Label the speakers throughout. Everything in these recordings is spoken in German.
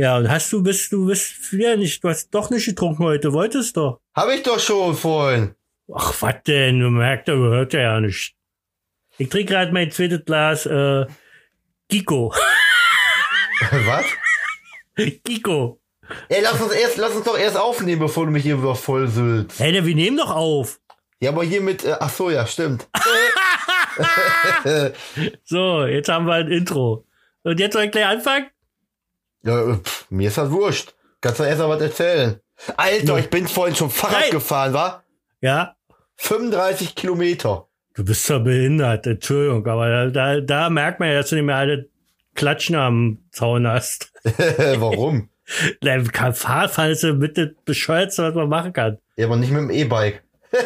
Speaker 1: Ja, und hast du, bist du, bist wieder nicht, du hast doch nicht getrunken heute, wolltest doch.
Speaker 2: Hab ich doch schon vorhin.
Speaker 1: Ach, was denn? Du merkst, du hört ja nicht. Ich trinke gerade mein zweites Glas, äh, Kiko.
Speaker 2: Was?
Speaker 1: Kiko.
Speaker 2: Ey, lass uns erst, lass uns doch erst aufnehmen, bevor du mich hier wieder voll sülzt.
Speaker 1: Hey, wir nehmen doch auf.
Speaker 2: Ja, aber hier mit, äh, ach so, ja, stimmt.
Speaker 1: So, jetzt haben wir ein Intro. Und jetzt soll ich gleich anfangen?
Speaker 2: Ja, pff, mir ist das wurscht. Kannst du erst mal was erzählen? Alter,
Speaker 1: Nee.
Speaker 2: ich bin vorhin schon Fahrrad
Speaker 1: Nein.
Speaker 2: gefahren, war?
Speaker 1: Ja.
Speaker 2: 35 Kilometer.
Speaker 1: Du bist zwar behindert, Entschuldigung, aber da, da, da merkt man ja, dass du nicht mehr alle Klatschen am Zaun hast.
Speaker 2: Warum?
Speaker 1: Fahrradfahren ist mit das Bescheuertste, was man machen kann.
Speaker 2: Ja, aber nicht mit dem E-Bike.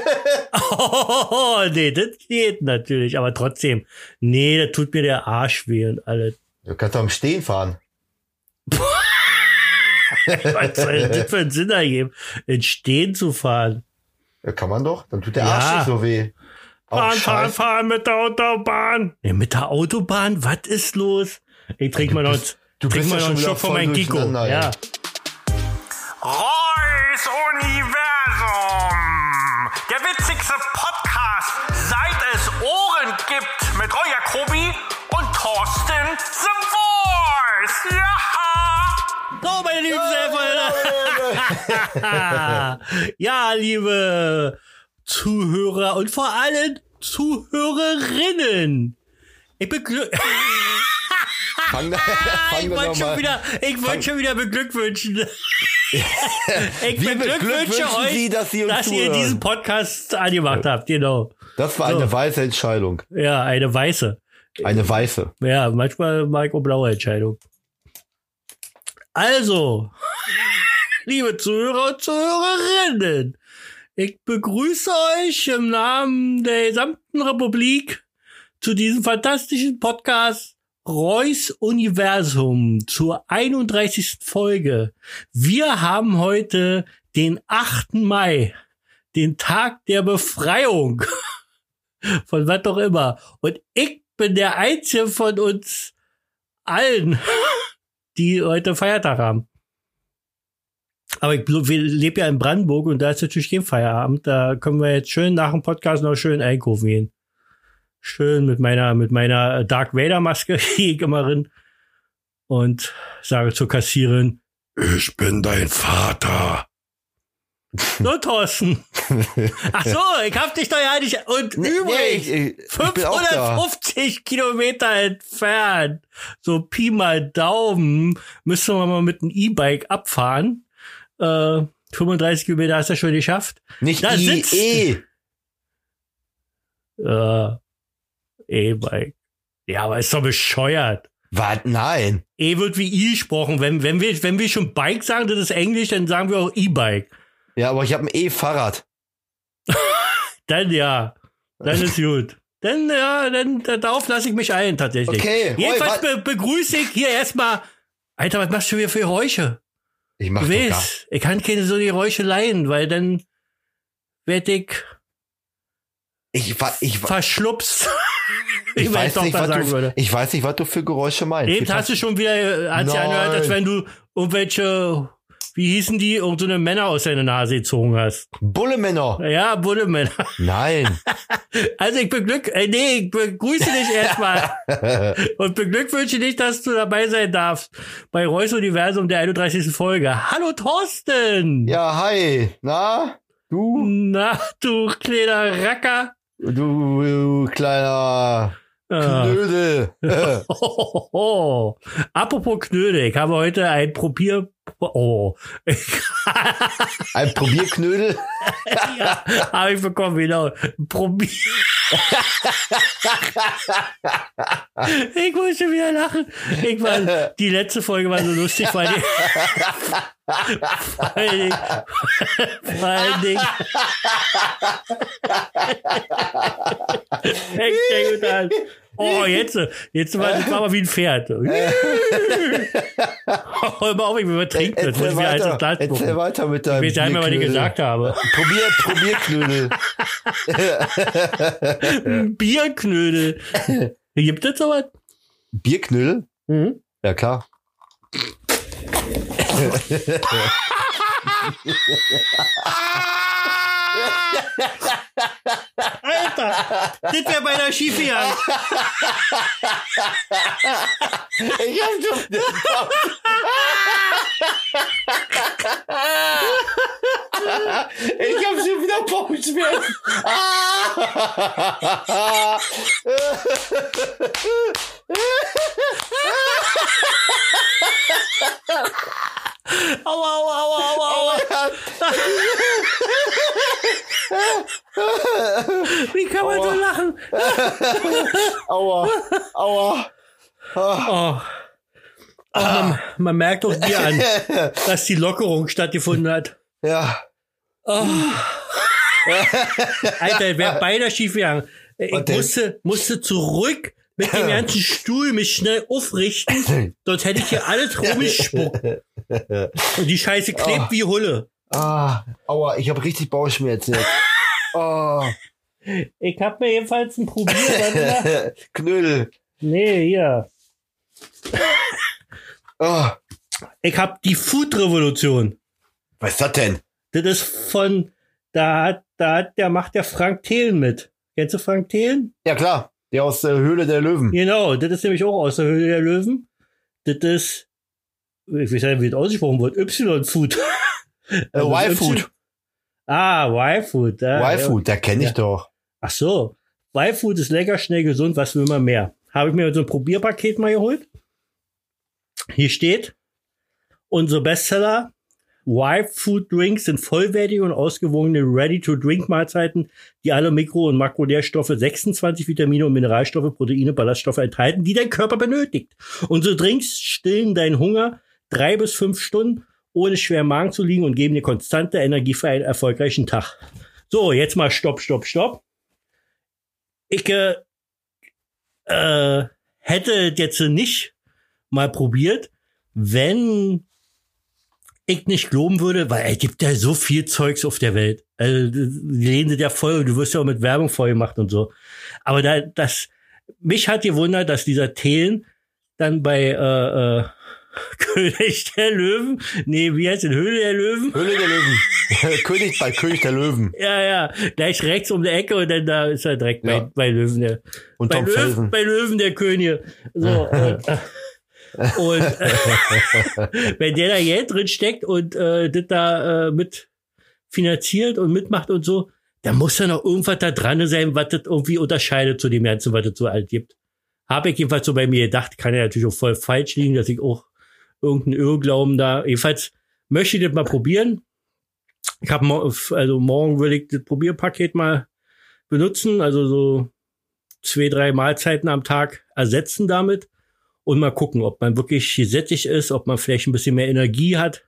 Speaker 1: Oh, nee, das geht natürlich, aber trotzdem. Nee, da tut mir der Arsch weh und alles.
Speaker 2: Du kannst doch am Stehen fahren.
Speaker 1: Was soll das für einen Sinn ergeben, in Stehen zu fahren?
Speaker 2: Ja, kann man doch. Dann tut der
Speaker 1: Ja.
Speaker 2: Arsch nicht so weh.
Speaker 1: Fahren, fahren, fahren mit der Autobahn. Ja, mit der Autobahn? Was ist los? Ich trink mal noch,
Speaker 2: du
Speaker 1: trink mal
Speaker 2: ja
Speaker 1: noch einen Schluck von meinem Kiko. Ja.
Speaker 2: ja.
Speaker 3: Reus Universum. Der witzigste
Speaker 1: meine lieben Server. ja, liebe Zuhörer und vor allem Zuhörerinnen. Ich beglück
Speaker 2: Fang, da-
Speaker 1: Ah,
Speaker 2: fang
Speaker 1: ich wollte schon
Speaker 2: mal-
Speaker 1: wieder, ich wollte schon wieder beglückwünschen. ich
Speaker 2: Wir
Speaker 1: beglückwünsche euch,
Speaker 2: Sie, dass Sie uns
Speaker 1: dass ihr diesen Podcast angemacht habt, genau.
Speaker 2: Das war eine
Speaker 1: So.
Speaker 2: weiße Entscheidung.
Speaker 1: Ja, eine weiße.
Speaker 2: Eine weiße.
Speaker 1: Ja, manchmal mag ich auch blaue Entscheidung. Also, liebe Zuhörer und Zuhörerinnen, ich begrüße euch im Namen der gesamten Republik zu diesem fantastischen Podcast Reus Universum zur 31. Folge. Wir haben heute den 8. Mai, den Tag der Befreiung von was auch immer. Und ich bin der Einzige von uns allen, die heute Feiertag haben. Aber ich lebe ja in Brandenburg und da ist natürlich kein Feierabend. Da können wir jetzt schön nach dem Podcast noch schön einkaufen gehen. Schön mit meiner, mit meiner Dark Vader Maske gehe ich immer rein und sage zur Kassierin, ich bin dein Vater. So, Thorsten. Ach so, ich hab dich doch ja nicht. Und übrigens,
Speaker 2: nee, ich, ich bin auch da.
Speaker 1: 550 Kilometer entfernt, so Pi mal Daumen, müssen wir mal mit einem E-Bike abfahren. Äh, 35 Kilometer hast du schon geschafft.
Speaker 2: Nicht
Speaker 1: Da
Speaker 2: I, E.
Speaker 1: Äh, E-Bike. Ja, aber ist doch bescheuert.
Speaker 2: Was? Nein.
Speaker 1: E wird wie I gesprochen. Wenn, wenn, wir, wenn wir schon Bike sagen, das ist Englisch, dann sagen wir auch E-Bike.
Speaker 2: Ja, aber ich habe ein E-Fahrrad.
Speaker 1: Dann ja. Dann ist gut. Dann, ja, dann, darauf lasse ich mich ein, tatsächlich.
Speaker 2: Okay,
Speaker 1: Jedenfalls be begrüße ich hier erstmal. Alter, was machst du hier für Geräusche?
Speaker 2: Ich mach doch gar.
Speaker 1: ich kann keine so Geräusche leihen, weil dann werd ich
Speaker 2: Ich, wa- ich, wa-
Speaker 1: verschlupst.
Speaker 2: ich,
Speaker 1: meine
Speaker 2: weiß nicht, was du,
Speaker 1: würde.
Speaker 2: ich weiß nicht, was du für Geräusche meinst.
Speaker 1: Eben hast du schon wieder, äh, hat sich
Speaker 2: Nein.
Speaker 1: angehört, als wenn du irgendwelche, wie hießen die, irgendeine Männer aus deiner Nase gezogen hast.
Speaker 2: Bullemänner.
Speaker 1: Ja, Bullemänner.
Speaker 2: Nein.
Speaker 1: Also ich beglück, äh, nee, ich begrüße dich erstmal und beglückwünsche dich, dass du dabei sein darfst bei Reus Universum der 31. Folge. Hallo Thorsten!
Speaker 2: ja, hi. Na? Du?
Speaker 1: Na, du kleiner Racker.
Speaker 2: Du, du kleiner. Knödel.
Speaker 1: Oh, Apropos Knödel, ich habe heute ein Probier... Oh,
Speaker 2: Ein Probierknödel.
Speaker 1: ja, habe ich bekommen, genau. Probier... ich muss schon wieder lachen. Ich war, die letzte Folge war so lustig, weil die... vor allen Dingen... Vor allen Dingen... An. Oh, jetzt, jetzt war, jetzt war aber wie ein Pferd. Hör mal auf, ich bin übertrinkt. Jetzt muss ich als
Speaker 2: erzähl weiter mit
Speaker 1: Ich
Speaker 2: deinem
Speaker 1: weiß ja nicht mehr, was ich gesagt habe.
Speaker 2: Probier, Probierknödel.
Speaker 1: Bierknödel. Gibt es sowas?
Speaker 2: Bierknödel?
Speaker 1: Mhm.
Speaker 2: Ja, klar.
Speaker 1: Alter, das wäre beinahe schief gegangen.
Speaker 2: Ich hab schon Ich hab schon wieder Bauchschmerzen.
Speaker 1: Aua, aua, aua, aua, aua. Wie kann man so lachen?
Speaker 2: Aua, aua.
Speaker 1: Oh. Oh, man, man merkt doch dir an, dass die Lockerung stattgefunden hat.
Speaker 2: Ja.
Speaker 1: Oh. Alter, wäre beinahe schief gegangen. Ich musste, musste zurück mit dem ganzen Stuhl mich schnell aufrichten, sonst hätte ich hier alles rumgespuckt. Und die Scheiße klebt
Speaker 2: Oh.
Speaker 1: wie Hulle.
Speaker 2: Ah, aua, ich hab richtig Bauchschmerzen jetzt. Oh,
Speaker 1: Ich hab mir jedenfalls ein mal.
Speaker 2: Knüll.
Speaker 1: nee, hier.
Speaker 2: Oh,
Speaker 1: Ich hab die Food-Revolution.
Speaker 2: was ist das denn?
Speaker 1: Das ist von, da hat, da hat, der macht der Frank Thelen mit. Kennst du Frank Thelen?
Speaker 2: Ja klar, der aus der Höhle der Löwen.
Speaker 1: Genau, das ist nämlich auch aus der Höhle der Löwen. Das ist, ich weiß nicht, wie das ausgesprochen wird, Y-Food.
Speaker 2: Äh,
Speaker 1: Also
Speaker 2: Y-Food.
Speaker 1: Ah, Y-Food. Ja, ja.
Speaker 2: Y-Food, der kenne ich
Speaker 1: Ja.
Speaker 2: doch.
Speaker 1: Ach so. Y-Food ist lecker, schnell, gesund, was will man mehr? Habe ich mir so ein Probierpaket mal geholt. Hier steht, unsere Bestseller Y-Food Drinks sind vollwertige und ausgewogene Ready-to-Drink-Mahlzeiten, die alle Mikro- und Makronährstoffe, 26 Vitamine und Mineralstoffe, Proteine, Ballaststoffe enthalten, die dein Körper benötigt. Unsere Drinks stillen deinen Hunger drei bis fünf Stunden, ohne schwer im Magen zu liegen und geben dir konstante Energie für einen erfolgreichen Tag. So, jetzt mal Stopp, Stopp, Stopp. Ich äh, äh, hätte jetzt nicht mal probiert, wenn ich nicht glauben würde, weil es gibt ja so viel Zeugs auf der Welt. Also, die lehnen ja voll und du wirst ja auch mit Werbung voll gemacht und so. Aber da, das, mich hat gewundert, dass dieser Thelen dann bei äh, äh, König der Löwen, nee, wie heißt denn Höhle der Löwen?
Speaker 2: Höhle der Löwen. König bei König der Löwen.
Speaker 1: Ja, ja, gleich rechts um die Ecke und dann da ist er direkt
Speaker 2: Ja.
Speaker 1: bei, bei Löwen der,
Speaker 2: Und
Speaker 1: bei
Speaker 2: Tom
Speaker 1: Löwen,
Speaker 2: Felsen.
Speaker 1: bei Löwen der König. So, und, äh, und äh, wenn der da Geld drin steckt und äh, das da äh, mit finanziert und mitmacht und so, dann muss da noch irgendwas da dran sein, was das irgendwie unterscheidet zu dem Ganzen, was es so alt gibt. Habe ich jedenfalls so bei mir gedacht, kann ja natürlich auch voll falsch liegen, dass ich auch irgendeinen Irrglauben da. Jedenfalls möchte ich das mal probieren. Ich habe also morgen will ich das Probierpaket mal benutzen, also so zwei, drei Mahlzeiten am Tag ersetzen damit und mal gucken, ob man wirklich gesättigt ist, ob man vielleicht ein bisschen mehr Energie hat.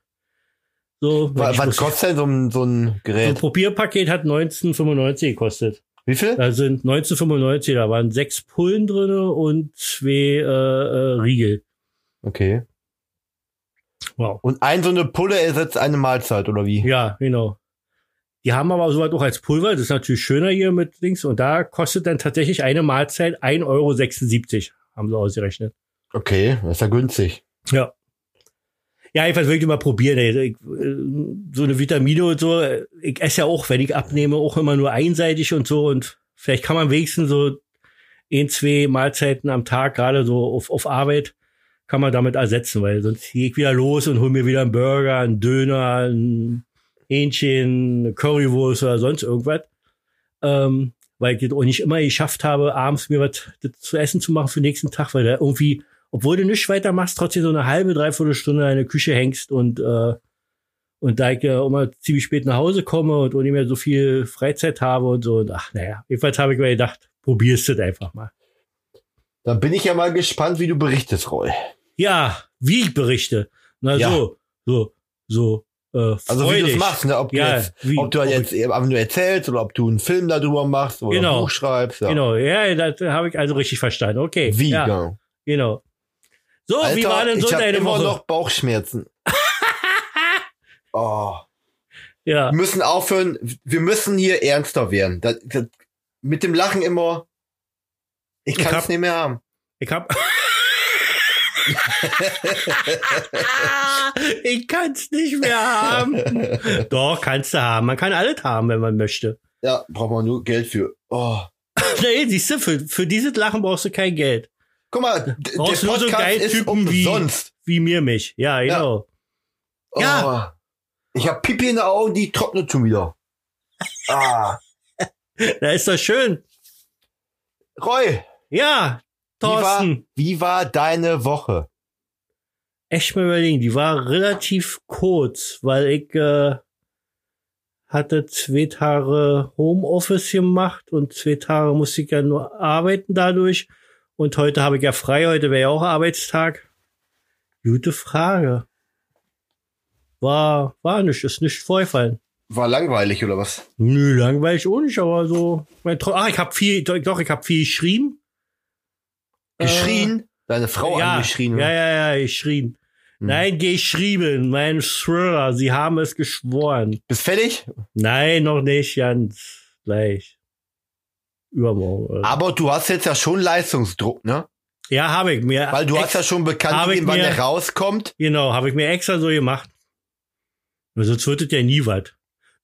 Speaker 1: So,
Speaker 2: Was kostet denn so ein, so ein
Speaker 1: so ein
Speaker 2: Gerät?
Speaker 1: Probierpaket hat 1995 gekostet.
Speaker 2: Wie viel?
Speaker 1: Da sind 1995, da waren sechs Pullen drinne und zwei äh, äh, Riegel.
Speaker 2: Okay.
Speaker 1: Wow.
Speaker 2: Und ein so eine Pulle ersetzt eine Mahlzeit, oder wie?
Speaker 1: Ja, genau. Die haben aber sowas auch als Pulver, das ist natürlich schöner hier mit Dings. Und da kostet dann tatsächlich eine Mahlzeit 1,76 Euro, haben sie ausgerechnet.
Speaker 2: Okay, das ist ja günstig.
Speaker 1: Ja. Ja, jedenfalls will ich mal probieren. Ich, äh, so eine Vitamine und so. Ich esse ja auch, wenn ich abnehme, auch immer nur einseitig und so. Und vielleicht kann man wenigstens so ein, zwei Mahlzeiten am Tag, gerade so auf, auf Arbeit, kann man damit ersetzen, weil sonst gehe ich wieder los und hol mir wieder einen Burger, einen Döner, ein Hähnchen, eine Currywurst oder sonst irgendwas. Ähm, weil ich das auch nicht immer geschafft habe, abends mir was zu essen zu machen für den nächsten Tag, weil da irgendwie obwohl du nichts weiter machst, trotzdem so eine halbe, dreiviertel Stunde in der Küche hängst und, äh, und da ich ja immer ziemlich spät nach Hause komme und nicht mehr so viel Freizeit habe und so. Und ach, naja, jedenfalls habe ich mir gedacht, probierst du das einfach mal.
Speaker 2: Dann bin ich ja mal gespannt, wie du berichtest, Roy.
Speaker 1: Ja, wie ich berichte. Na
Speaker 2: Ja.
Speaker 1: so, so, so, äh,
Speaker 2: Also wie du es machst, ne? ob, du
Speaker 1: Ja,
Speaker 2: jetzt,
Speaker 1: wie-
Speaker 2: ob du
Speaker 1: ob
Speaker 2: jetzt einfach nur erzählst oder ob du einen Film darüber machst oder
Speaker 1: Genau.
Speaker 2: ein Buch schreibst. Ja.
Speaker 1: Genau, ja, das habe ich also richtig verstanden. Okay.
Speaker 2: Wie,
Speaker 1: ja,
Speaker 2: genau.
Speaker 1: genau. So,
Speaker 2: Alter,
Speaker 1: wie war denn so
Speaker 2: ich
Speaker 1: deine
Speaker 2: immer
Speaker 1: Woche?
Speaker 2: noch Bauchschmerzen. oh.
Speaker 1: ja,
Speaker 2: Wir müssen aufhören, wir müssen hier ernster werden. Das, das, mit dem Lachen immer, ich kann es nicht mehr haben.
Speaker 1: ich hab, ich kann's nicht mehr haben. Doch, kannst du haben. Man kann alles haben, wenn man möchte.
Speaker 2: Ja, braucht man nur Geld für. Oh.
Speaker 1: Nee, siehst du, für, für dieses Lachen brauchst du kein Geld.
Speaker 2: Guck mal, der
Speaker 1: Brauchst nur so
Speaker 2: Podcast ist
Speaker 1: Typen wie,
Speaker 2: umsonst.
Speaker 1: wie mir mich. Ja, genau.
Speaker 2: Oh.
Speaker 1: Ja.
Speaker 2: Ich hab Pipi in den Augen, die trocknet schon wieder. Ah.
Speaker 1: Da ist das schön.
Speaker 2: Roy,
Speaker 1: Ja,
Speaker 2: wie war,
Speaker 1: Thorsten.
Speaker 2: wie war deine Woche?
Speaker 1: Echt mal überlegen, die war relativ kurz, weil ich äh, hatte zwei Tage Homeoffice gemacht und zwei Tage musste ich ja nur arbeiten dadurch. Und heute habe ich ja frei, heute wäre ja auch Arbeitstag. Gute Frage. War, war nicht, ist nicht vorgefallen.
Speaker 2: War langweilig oder was?
Speaker 1: Nö, langweilig auch nicht, aber so. Ah, ich habe viel, doch, ich habe viel geschrieben.
Speaker 2: Geschrien? Deine Frau
Speaker 1: Äh, ja,
Speaker 2: angeschrien?
Speaker 1: Ja,
Speaker 2: oder?
Speaker 1: ja, ja, geschrien.
Speaker 2: Hm.
Speaker 1: Nein, geschrieben, mein Thriller, sie haben es geschworen.
Speaker 2: Bist fertig?
Speaker 1: Nein, noch nicht, ganz gleich. Übermorgen. oder?
Speaker 2: Aber du hast jetzt ja schon Leistungsdruck, ne?
Speaker 1: Ja, habe ich mir.
Speaker 2: Weil du hast ja schon bekannt gegeben, wann der rauskommt.
Speaker 1: Genau, habe ich mir extra so gemacht. Sonst wird es ja nie was.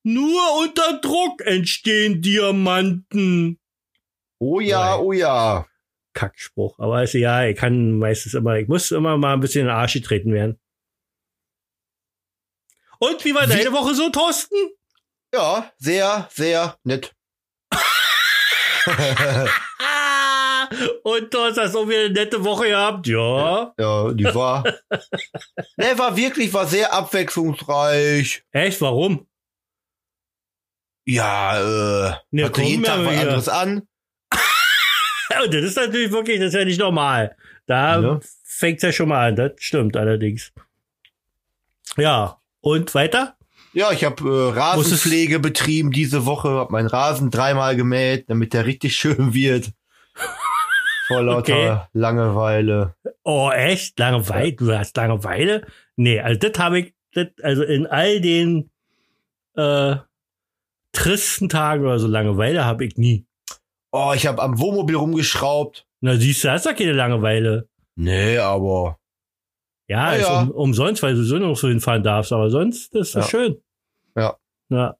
Speaker 1: Nur unter Druck entstehen Diamanten.
Speaker 2: Oh ja,
Speaker 1: Nein.
Speaker 2: oh ja.
Speaker 1: Kackspruch. Aber also, ja, ich kann meistens immer, ich muss immer mal ein bisschen in den Arsch getreten werden. Und wie war
Speaker 2: Wie-
Speaker 1: deine Woche so, Thorsten?
Speaker 2: Ja, sehr, sehr nett.
Speaker 1: Und du hast das auch wieder eine nette Woche gehabt, ja.
Speaker 2: Ja, die war. ne, war wirklich, war sehr abwechslungsreich.
Speaker 1: Echt, warum?
Speaker 2: Ja, äh,
Speaker 1: Ne,
Speaker 2: hatte jeden Tag was anderes an.
Speaker 1: Und das ist natürlich wirklich, das ist ja nicht normal. Da
Speaker 2: Ja.
Speaker 1: fängt's ja schon mal an, das stimmt allerdings. Ja, und weiter?
Speaker 2: Ja, ich habe äh, Rasenpflege betrieben diese Woche, hab meinen Rasen dreimal gemäht, damit der richtig schön wird. Vor lauter
Speaker 1: Okay.
Speaker 2: Langeweile.
Speaker 1: Oh, echt? Langeweile? Du hast Langeweile? Nee, also das habe ich, das, also in all den äh, tristen Tagen oder so Langeweile habe ich nie.
Speaker 2: Oh, ich habe am Wohnmobil rumgeschraubt.
Speaker 1: Na siehst du, hast doch keine Langeweile.
Speaker 2: Nee, aber
Speaker 1: Ja, ist
Speaker 2: ja.
Speaker 1: Um, umsonst, weil du so noch so hinfahren darfst, aber sonst ist das
Speaker 2: Ja.
Speaker 1: schön.
Speaker 2: Ja.
Speaker 1: Ja.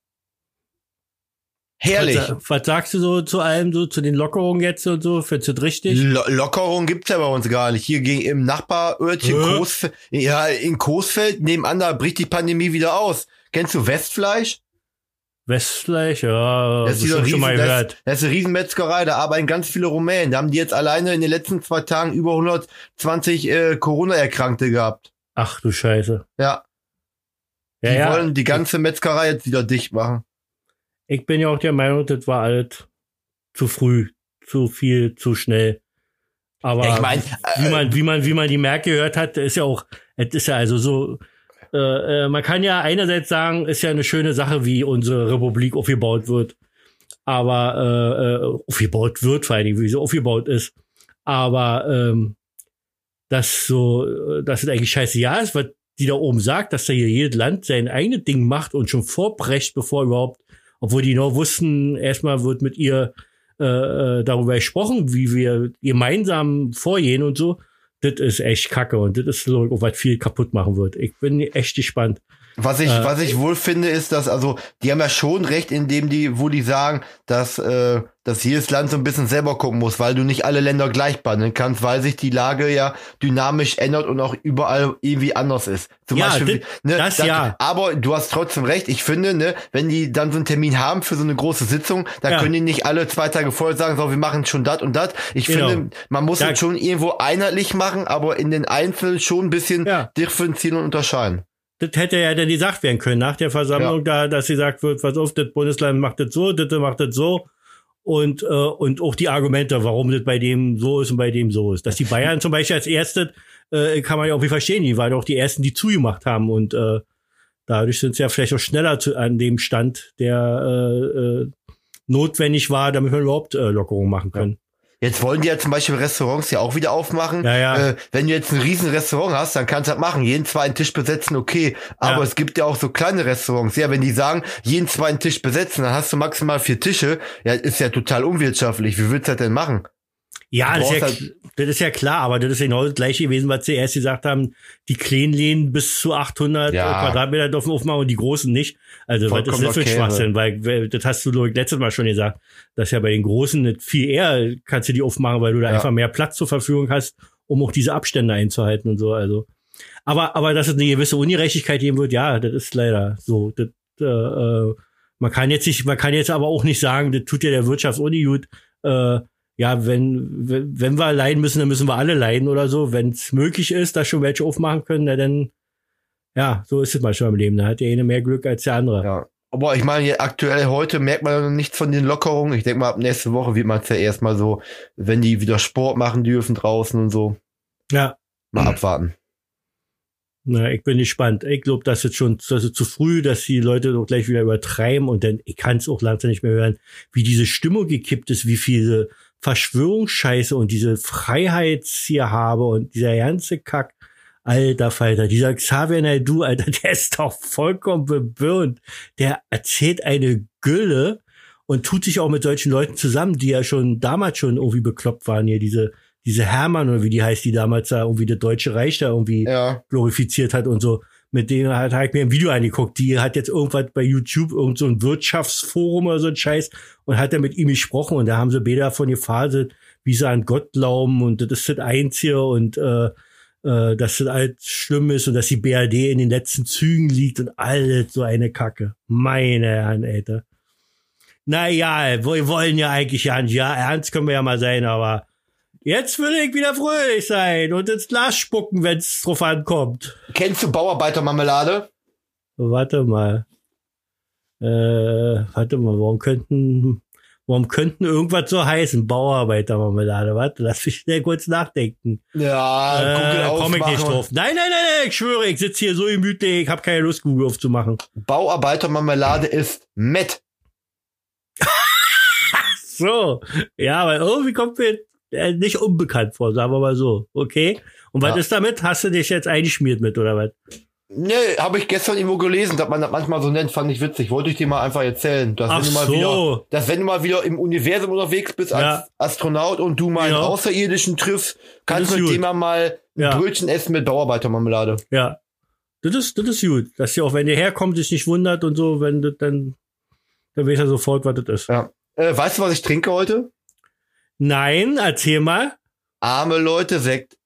Speaker 2: herrlich.
Speaker 1: Was, was sagst du so zu allem, so zu den Lockerungen jetzt und so? Findest du das richtig?
Speaker 2: Lo Lockerung gibt's ja bei uns gar nicht. Hier gegen im Nachbarörtchen
Speaker 1: Hä?
Speaker 2: Coesfeld, ja, in Coesfeld nebenan, da bricht die Pandemie wieder aus. Kennst du Westfleisch?
Speaker 1: Westfleisch, ja,
Speaker 2: Das ist,
Speaker 1: schon mal gehört.
Speaker 2: das, das ist eine Riesenmetzgerei, da arbeiten ganz viele Rumänen. Da haben die jetzt alleine in den letzten zwei Tagen über 120 äh, Corona-Erkrankte gehabt.
Speaker 1: Ach du Scheiße.
Speaker 2: Ja, die
Speaker 1: Ja,
Speaker 2: wollen die ganze Metzgerei jetzt wieder dicht machen.
Speaker 1: Ich bin ja auch der Meinung, das war alles zu früh, zu viel, zu schnell. Aber
Speaker 2: ich mein,
Speaker 1: wie
Speaker 2: äh,
Speaker 1: man, wie man, wie man die Merk gehört hat, ist ja auch, es ist ja also so, äh, äh, man kann ja einerseits sagen, ist ja eine schöne Sache, wie unsere Republik aufgebaut wird. Aber äh, äh, aufgebaut wird, vor allen Dingen, wie sie aufgebaut ist. Aber ähm, dass so, dass es eigentlich scheiße ja ist, was die da oben sagt, dass da hier jedes Land sein eigenes Ding macht und schon vorbrecht, bevor überhaupt, obwohl die noch wussten, erstmal wird mit ihr äh, darüber gesprochen, wie wir gemeinsam vorgehen und so. Das ist echt kacke und das ist so, was viel kaputt machen wird. Ich bin echt gespannt.
Speaker 2: Was ich,
Speaker 1: Äh,
Speaker 2: was ich wohl finde, ist, dass, also, die haben ja schon recht, indem die, wo die sagen, dass, äh, dass jedes Land so ein bisschen selber gucken muss, weil du nicht alle Länder gleich behandeln kannst, weil sich die Lage ja dynamisch ändert und auch überall irgendwie anders ist. Zum
Speaker 1: Ja,
Speaker 2: Beispiel,
Speaker 1: das-
Speaker 2: ne,
Speaker 1: das ja.
Speaker 2: Aber du hast trotzdem recht. Ich finde, ne, wenn die dann so einen Termin haben für so eine große Sitzung, dann
Speaker 1: Ja.
Speaker 2: können die nicht alle zwei Tage vorher sagen, so, wir machen schon das und das. Ich
Speaker 1: Genau.
Speaker 2: finde, man muss
Speaker 1: Da-
Speaker 2: es schon irgendwo einheitlich machen, aber in den Einzelnen schon ein bisschen
Speaker 1: Ja.
Speaker 2: differenzieren und unterscheiden.
Speaker 1: Das hätte ja dann gesagt werden können nach der Versammlung, da, dass gesagt wird, pass auf, das Bundesland macht das so, das macht das so. Und, äh, und auch die Argumente, warum das bei dem so ist und bei dem so ist. Dass die Bayern zum Beispiel als Erste, äh, kann man ja auch wie verstehen, die waren auch die Ersten, die zugemacht haben. Und äh, dadurch sind sie ja vielleicht auch schneller zu, an dem Stand, der äh, äh, notwendig war, damit wir überhaupt äh, Lockerungen machen können.
Speaker 2: Jetzt wollen die ja zum Beispiel Restaurants ja auch wieder aufmachen.
Speaker 1: Ja, ja.
Speaker 2: Äh, wenn du jetzt ein riesen Restaurant hast, dann kannst du das machen. Jeden zweiten Tisch besetzen, okay. Aber
Speaker 1: Ja.
Speaker 2: es gibt ja auch so kleine Restaurants. Ja, wenn die sagen, jeden zweiten Tisch besetzen, dann hast du maximal vier Tische. Ja, ist ja total unwirtschaftlich. Wie willst du das denn machen?
Speaker 1: Ja, das ist ja,
Speaker 2: halt-
Speaker 1: das ist ja klar, aber das ist genau das gleiche gewesen, was sie erst gesagt haben. Die kleinen Läden bis zu 800
Speaker 2: Ja.
Speaker 1: Quadratmeter dürfen aufmachen und die großen nicht. Also, was ist das für ein
Speaker 2: okay,
Speaker 1: Schwachsinn? Weil, das hast du, ich, letztes Mal schon gesagt, dass ja bei den Großen nicht viel eher kannst du die aufmachen, weil du da
Speaker 2: Ja.
Speaker 1: einfach mehr Platz zur Verfügung hast, um auch diese Abstände einzuhalten und so. Also, aber, aber dass es eine gewisse Ungerechtigkeit geben wird, ja, das ist leider so. Das, äh, äh, man kann jetzt nicht, man kann jetzt aber auch nicht sagen, das tut ja der Wirtschaft ohne gut. Äh, ja, wenn, wenn wenn wir leiden müssen, dann müssen wir alle leiden oder so. Wenn es möglich ist, dass schon welche aufmachen können, na dann, ja, so ist es manchmal im Leben. Da hat der eine mehr Glück als der andere.
Speaker 2: Ja. Aber ich meine, aktuell heute merkt man noch nichts von den Lockerungen. Ich denke mal, ab nächste Woche wird man es ja erstmal so, wenn die wieder Sport machen dürfen draußen und so,
Speaker 1: Ja,
Speaker 2: mal abwarten.
Speaker 1: na, ich bin gespannt. Ich glaube, das ist schon das ist zu früh, dass die Leute doch gleich wieder übertreiben und dann, ich kann es auch langsam nicht mehr hören, wie diese Stimmung gekippt ist, wie viele Verschwörungsscheiße und diese Freiheits hier habe und dieser ganze Kack. Alter Falter, dieser Xavier Naidoo, Alter, der ist doch vollkommen bebirnt. Der erzählt eine Gülle und tut sich auch mit solchen Leuten zusammen, die ja schon damals schon irgendwie bekloppt waren. Hier diese, diese Hermann oder wie die heißt, die damals da irgendwie das Deutsche Reich da irgendwie
Speaker 2: Ja.
Speaker 1: glorifiziert hat und so. Mit denen hat, hat ich mir ein Video angeguckt. Die hat jetzt irgendwas bei YouTube, irgend so ein Wirtschaftsforum oder so ein Scheiß und hat da mit ihm gesprochen und da haben sie beide davon gefaselt, wie sie an Gott glauben und das ist das Einzige und äh, äh, dass das halt schlimm ist und dass die BRD in den letzten Zügen liegt und alles so eine Kacke. Meine Herren, Alter. Naja, wir wollen ja eigentlich ja nicht, ja, ernst können wir ja mal sein, aber jetzt will ich wieder fröhlich sein und ins Glas spucken, wenn's drauf ankommt.
Speaker 2: Kennst du Bauarbeitermarmelade?
Speaker 1: Warte mal. Äh, warte mal, warum könnten, warum könnten irgendwas so heißen? Bauarbeitermarmelade, warte, lass mich schnell kurz nachdenken.
Speaker 2: Ja, Google
Speaker 1: äh, komm ich nicht drauf. Nein, nein, nein, nein, ich schwöre, ich sitze hier so gemütlich, ich habe keine Lust, Google aufzumachen.
Speaker 2: Bauarbeitermarmelade ist Met.
Speaker 1: So, ja, aber irgendwie kommt mir äh, nicht unbekannt vor, sagen wir mal so, okay? Und was
Speaker 2: Ja.
Speaker 1: ist damit? Hast du dich jetzt eingeschmiert mit, oder was?
Speaker 2: Nee, habe ich gestern irgendwo gelesen, dass man das manchmal so nennt, fand ich witzig. Wollte ich dir mal einfach erzählen. Dass
Speaker 1: Ach
Speaker 2: wenn du mal
Speaker 1: so.
Speaker 2: wieder, dass wenn du mal wieder im Universum unterwegs bist als
Speaker 1: Ja.
Speaker 2: Astronaut und du mal einen
Speaker 1: Ja.
Speaker 2: Außerirdischen triffst, kannst du mit
Speaker 1: gut.
Speaker 2: dem mal mal ein
Speaker 1: Ja.
Speaker 2: Brötchen essen mit Bauarbeitermarmelade.
Speaker 1: Ja. Das ist, das ist gut. Dass ihr auch, wenn ihr herkommt, sich nicht wundert und so, wenn das dann, dann weiß er sofort, was das ist.
Speaker 2: Ja. Äh, weißt du, was ich trinke heute?
Speaker 1: Nein, erzähl mal.
Speaker 2: Arme Leute, Sekt.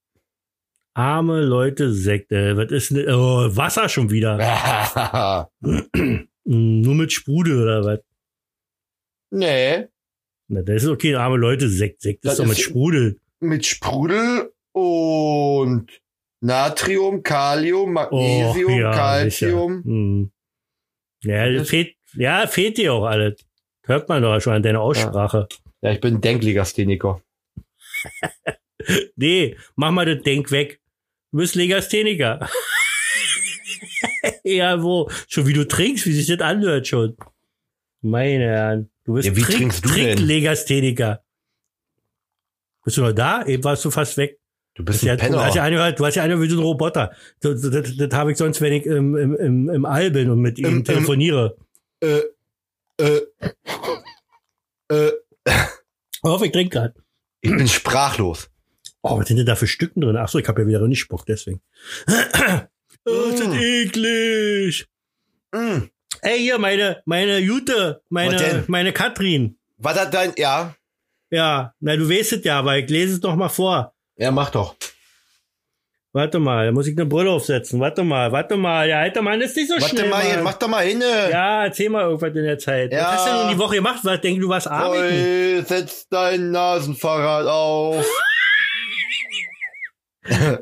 Speaker 1: Arme Leute, Sekte. Was ist denn, oh, Wasser schon wieder. Mm, Nur mit Sprudel oder was?
Speaker 2: nee,
Speaker 1: Na, das ist okay, arme Leute, Sekt. Sekt ist
Speaker 2: Das
Speaker 1: doch mit
Speaker 2: ist-
Speaker 1: Sprudel.
Speaker 2: mit Sprudel und Natrium, Kalium,
Speaker 1: Oh,
Speaker 2: Magnesium,
Speaker 1: ja,
Speaker 2: Calcium.
Speaker 1: Hm. Ja, Das- fehlt, ja, fehlt dir auch alles. Hört man doch schon an deiner Aussprache.
Speaker 2: Ja, ich bin Denklegastheniker.
Speaker 1: Nee, mach mal das Denk weg. Du bist Legastheniker. ja, wo? Schon wie du trinkst, wie sich das anhört schon. Meine Herren. Du bist
Speaker 2: Ja, wie trinkst du denn?
Speaker 1: Trinklegastheniker. Bist du noch da? Eben warst du fast weg.
Speaker 2: Du
Speaker 1: Das
Speaker 2: bist
Speaker 1: ist ja,
Speaker 2: ein
Speaker 1: du
Speaker 2: Penner.
Speaker 1: hast ja angehört, du hast ja angehört wie so ein Roboter. Das, das, das, das habe ich sonst, wenn ich im, im, im, im All bin und mit ihm telefoniere.
Speaker 2: äh, äh, äh,
Speaker 1: Ich hoffe, ich trinke gerade.
Speaker 2: ich bin sprachlos.
Speaker 1: Oh, was sind denn da für Stücken drin? Ach so, ich habe ja wieder nicht Spuck, deswegen. oh, ist das
Speaker 2: Mm.
Speaker 1: eklig.
Speaker 2: Mm.
Speaker 1: Ey, hier, meine, meine Jute,
Speaker 2: Was
Speaker 1: meine, meine Katrin.
Speaker 2: War das dein, ja?
Speaker 1: Ja, na, du weißt es ja, aber ich lese es noch mal vor.
Speaker 2: Ja, mach doch.
Speaker 1: Warte mal, da muss ich eine Brille aufsetzen. Warte mal, warte mal. Der alte Mann ist nicht so
Speaker 2: Warte
Speaker 1: schnell.
Speaker 2: mal,
Speaker 1: Mann.
Speaker 2: mach doch mal hin.
Speaker 1: Ja, erzähl mal irgendwas in der Zeit.
Speaker 2: Ja.
Speaker 1: Was hast du denn in die Woche gemacht? Was denkst du, warst arbeiten?
Speaker 2: Oi, setz dein Nasenfahrrad auf.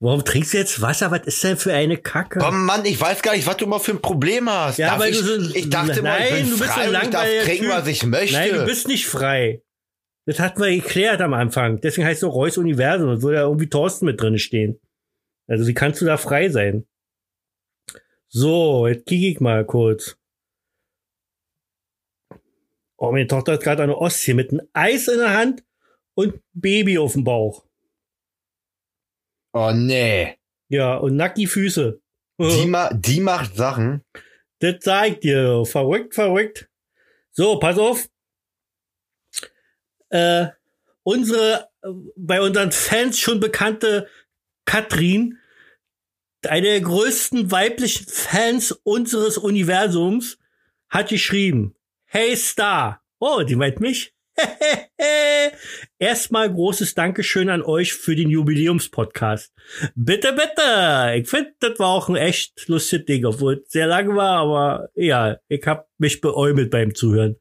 Speaker 1: Warum trinkst du jetzt Wasser? Was ist denn für eine Kacke?
Speaker 2: Komm, Mann, ich weiß gar nicht, was du mal für ein Problem hast.
Speaker 1: Ja,
Speaker 2: Darf
Speaker 1: weil
Speaker 2: ich,
Speaker 1: du so-
Speaker 2: ich dachte mal, ich
Speaker 1: Nein,
Speaker 2: bin
Speaker 1: du bist
Speaker 2: frei
Speaker 1: ein
Speaker 2: und ich darf
Speaker 1: langweiliger
Speaker 2: trinken, was ich möchte.
Speaker 1: Nein, du bist nicht frei. Das hatten wir geklärt am Anfang. Deswegen heißt es auch Reus Universum. Und würde ja irgendwie Thorsten mit drin stehen. Also wie kannst du da frei sein? So, jetzt kicke ich mal kurz. Oh, meine Tochter ist gerade an der Ostsee mit einem Eis in der Hand und Baby auf dem Bauch.
Speaker 2: oh, nee.
Speaker 1: Ja, und nackt die Füße.
Speaker 2: Die, ma die macht Sachen.
Speaker 1: Das ich dir. Verrückt, verrückt. So, pass auf. Äh, unsere, bei unseren Fans schon bekannte Katrin, eine der größten weiblichen Fans unseres Universums, hat geschrieben, Hey Star. Oh, die meint mich. Erstmal großes Dankeschön an euch für den Jubiläumspodcast. Bitte, bitte. Ich finde, das war auch ein echt lustiges Ding, obwohl es sehr lang war, aber ja, ich hab mich beäumelt beim Zuhören.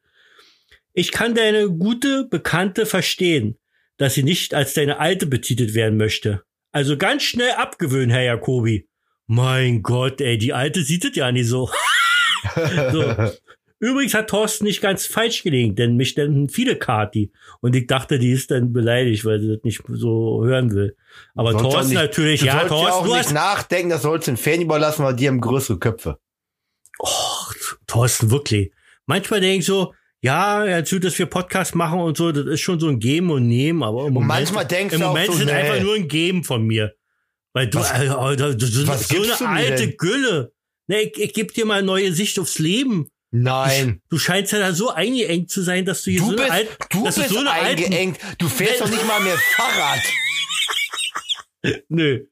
Speaker 1: Ich kann deine gute Bekannte verstehen, dass sie nicht als deine Alte betitelt werden möchte. Also ganz schnell abgewöhnen, Herr Jacobi. Mein Gott, ey, die Alte sieht es ja nicht so. so. Übrigens hat Thorsten nicht ganz falsch gelegen, denn mich nennen viele Kati. Und ich dachte, die ist dann beleidigt, weil sie das nicht so hören will. Aber
Speaker 2: Sollst
Speaker 1: Thorsten
Speaker 2: nicht-
Speaker 1: natürlich,
Speaker 2: du
Speaker 1: ja, Thorsten,
Speaker 2: auch
Speaker 1: du
Speaker 2: nicht nachdenken, das sollst du den Fan überlassen, weil die haben größere Köpfe.
Speaker 1: oh, Thorsten, wirklich. Manchmal denke ich so, ja, er tut, dass wir Podcast machen und so, das ist schon so ein Geben und Nehmen, aber im Moment,
Speaker 2: manchmal denkst
Speaker 1: im
Speaker 2: du
Speaker 1: Moment
Speaker 2: so,
Speaker 1: ist es
Speaker 2: nee.
Speaker 1: einfach nur ein Geben von mir. Weil du,
Speaker 2: Was-
Speaker 1: oh, du, du, du
Speaker 2: was
Speaker 1: so eine
Speaker 2: du
Speaker 1: alte
Speaker 2: denn?
Speaker 1: Gülle. Ne, ich, ich geb dir mal eine neue Sicht aufs Leben.
Speaker 2: Nein.
Speaker 1: Du scheinst ja da so eingeengt zu sein, dass du hier
Speaker 2: Du
Speaker 1: so
Speaker 2: bist,
Speaker 1: eine alt,
Speaker 2: du bist
Speaker 1: so eine alten,
Speaker 2: eingeengt. Du fährst doch nicht mal mehr Fahrrad.
Speaker 1: Nö.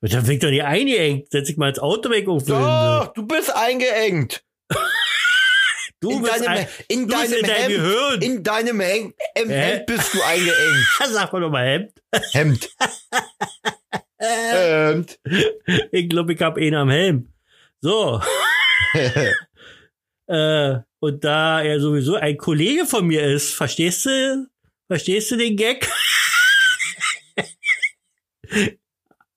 Speaker 1: Dann fängt doch nicht eingeengt. Setz dich mal ins Auto weg und
Speaker 2: Doch, du bist eingeengt.
Speaker 1: Du
Speaker 2: in
Speaker 1: bist
Speaker 2: deinem,
Speaker 1: ein,
Speaker 2: in
Speaker 1: du
Speaker 2: deinem
Speaker 1: in deinem
Speaker 2: Hemd.
Speaker 1: Gehirn.
Speaker 2: In deinem Hemd,
Speaker 1: Hä?
Speaker 2: Hemd bist du eingeengt.
Speaker 1: Sag mal doch mal Hemd.
Speaker 2: Hemd. Hemd.
Speaker 1: Ich glaube, ich hab einen am Helm. So. äh, und da er sowieso ein Kollege von mir ist, verstehst du? Verstehst du den Gag?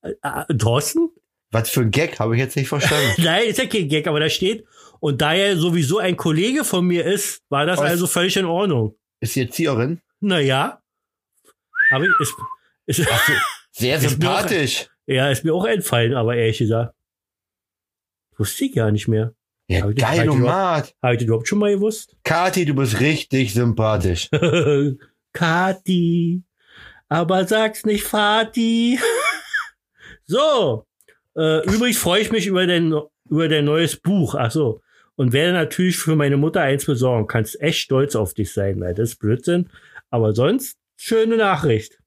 Speaker 1: Äh, Thorsten?
Speaker 2: Was für ein Gag, habe ich jetzt nicht verstanden.
Speaker 1: Nein, ist ja kein Gag, aber da steht. Und da er sowieso ein Kollege von mir ist, war das
Speaker 2: Was?
Speaker 1: also völlig in Ordnung.
Speaker 2: Ist sie Erzieherin?
Speaker 1: Naja. Aber ist, ist,
Speaker 2: Sehr
Speaker 1: Ist mir
Speaker 2: sympathisch.
Speaker 1: ja, ist mir auch entfallen, aber ehrlich gesagt. Wusste ich gar nicht mehr.
Speaker 2: Ja,
Speaker 1: Hab
Speaker 2: geil,
Speaker 1: hab ich
Speaker 2: Omat.
Speaker 1: Habe ich das überhaupt schon mal gewusst?
Speaker 2: Kathi, du bist richtig sympathisch.
Speaker 1: Kati. Aber sag's nicht Fati. so. Äh, übrigens freue ich mich über dein, über dein neues Buch. Ach so. Und werde natürlich für meine Mutter eins besorgen. Kannst echt stolz auf dich sein, weil das ist Blödsinn. Aber sonst, schöne Nachricht.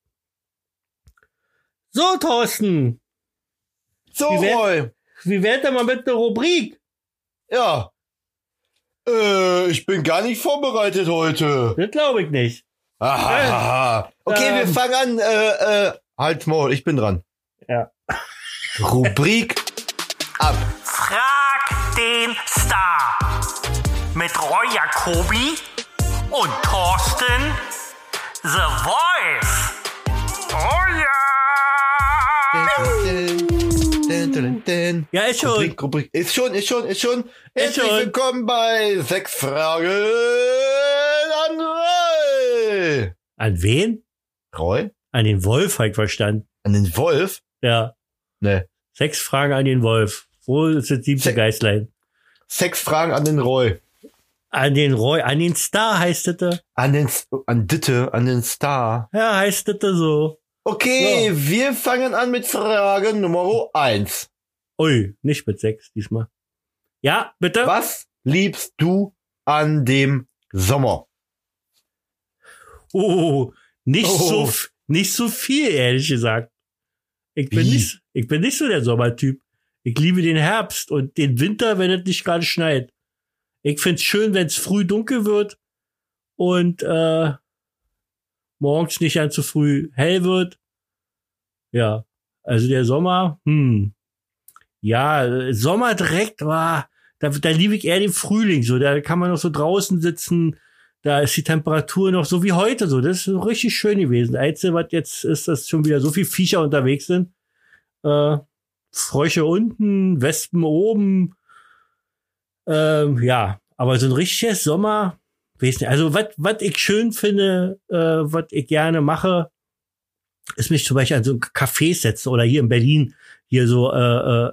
Speaker 1: So, Thorsten.
Speaker 2: So,
Speaker 1: Wie wär-
Speaker 2: Roy.
Speaker 1: Wie wär's denn mal mit der Rubrik?
Speaker 2: Ja. Äh, ich bin gar nicht vorbereitet heute.
Speaker 1: Das glaube ich nicht.
Speaker 2: Ah, okay, wir
Speaker 1: Ähm.
Speaker 2: fangen an. Äh, äh, halt Maul, ich bin dran.
Speaker 1: Ja.
Speaker 2: Rubrik ab.
Speaker 3: Frag den Star. Mit Roy Jacobi und Thorsten The Voice. Oh ja!
Speaker 1: Ja, ist schon.
Speaker 2: Rubrik, Rubrik. Ist schon, ist schon, ist schon. Herzlich
Speaker 1: schon.
Speaker 2: willkommen bei sechs Fragen an Roy.
Speaker 1: An wen?
Speaker 2: Roy?
Speaker 1: An den Wolf, ich verstanden.
Speaker 2: An den Wolf?
Speaker 1: Ja.
Speaker 2: Ne.
Speaker 1: Sechs Fragen an den Wolf. Wo ist das siebte
Speaker 2: Se-
Speaker 1: Geißlein?
Speaker 2: Sechs Fragen an den Roy.
Speaker 1: An den Roy, an den Star heißt das.
Speaker 2: An den, an Ditte, an den Star.
Speaker 1: Ja, heißt das so.
Speaker 2: Okay, wir fangen an mit Frage Nummer eins.
Speaker 1: Ui, nicht mit sechs diesmal. Ja, bitte?
Speaker 2: Was liebst du an dem Sommer?
Speaker 1: Oh, nicht
Speaker 2: Oh.
Speaker 1: so, nicht so viel, ehrlich gesagt. Ich bin
Speaker 2: Wie?
Speaker 1: nicht, ich bin nicht so der Sommertyp. Ich liebe den Herbst und den Winter, wenn es nicht gerade schneit. Ich find's schön, wenn es früh dunkel wird und äh, morgens nicht ganz zu früh hell wird. Ja, also der Sommer, hm. Ja, Sommer direkt, war, da, da liebe ich eher den Frühling, so, da kann man noch so draußen sitzen, da ist die Temperatur noch so wie heute, so, das ist richtig schön gewesen. Einzige, was jetzt ist, dass schon wieder so viel Viecher unterwegs sind, äh, Frösche unten, Wespen oben, ähm, ja, aber so ein richtiges Sommer, weiß nicht, also was ich schön finde, äh, was ich gerne mache, ist mich zum Beispiel an so ein Café setzen oder hier in Berlin hier so, äh, äh,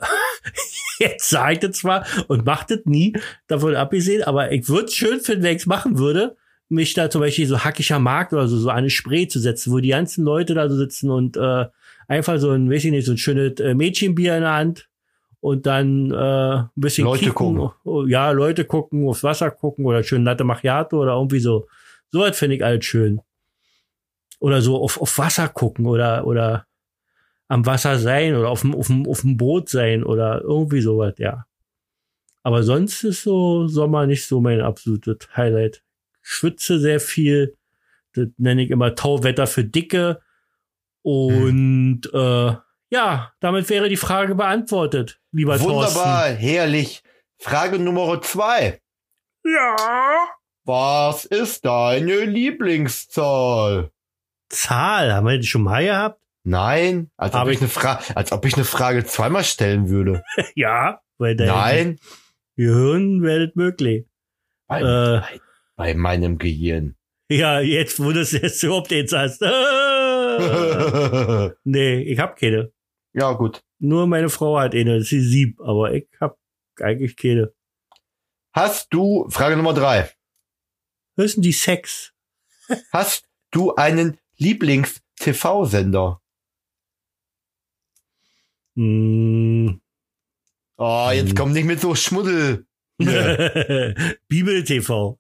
Speaker 1: jetzt ich das zwar und macht das nie, davon abgesehen, aber ich würde es schön finden, wenn ich es machen würde, mich da zum Beispiel so hackiger Markt oder so, so eine Spree zu setzen, wo die ganzen Leute da so sitzen und äh, einfach so ein, weiß ich nicht, so ein schönes äh, Mädchenbier in der Hand und dann äh, ein bisschen
Speaker 2: Leute
Speaker 1: kicken.
Speaker 2: gucken.
Speaker 1: Ja, Leute gucken, aufs Wasser gucken oder schön Latte Macchiato oder irgendwie so. So was finde ich alles schön. oder so auf, auf Wasser gucken oder, oder am Wasser sein oder auf dem, auf dem, auf dem Boot sein oder irgendwie sowas, ja. Aber sonst ist so Sommer nicht so mein absolutes Highlight. Ich schwitze sehr viel. Das nenne ich immer Tauwetter für Dicke. Und äh, ja, damit wäre die Frage beantwortet, lieber
Speaker 2: Wunderbar, herrlich. Frage Nummer zwei.
Speaker 1: Ja.
Speaker 2: Was ist deine Lieblingszahl?
Speaker 1: Zahl, haben wir die schon mal gehabt?
Speaker 2: Nein, als ob
Speaker 1: Aber
Speaker 2: ich eine Frage, als ob ich eine Frage zweimal stellen würde.
Speaker 1: ja, weil dein
Speaker 2: Nein,
Speaker 1: Gehirn werdet möglich.
Speaker 2: bei,
Speaker 1: Äh.
Speaker 2: bei, bei meinem Gehirn.
Speaker 1: Ja, jetzt, wo du es jetzt überhaupt jetzt hast. nee, ich hab keine.
Speaker 2: ja, gut.
Speaker 1: Nur meine Frau hat eine, die Sieb, aber ich hab eigentlich keine.
Speaker 2: Hast du, Frage Nummer drei.
Speaker 1: Was ist denn die Sex?
Speaker 2: Hast du einen Lieblings-TV-Sender?
Speaker 1: Hm.
Speaker 2: Oh, jetzt
Speaker 1: Hm.
Speaker 2: komm nicht mit so Schmuddel.
Speaker 1: Bibel TV.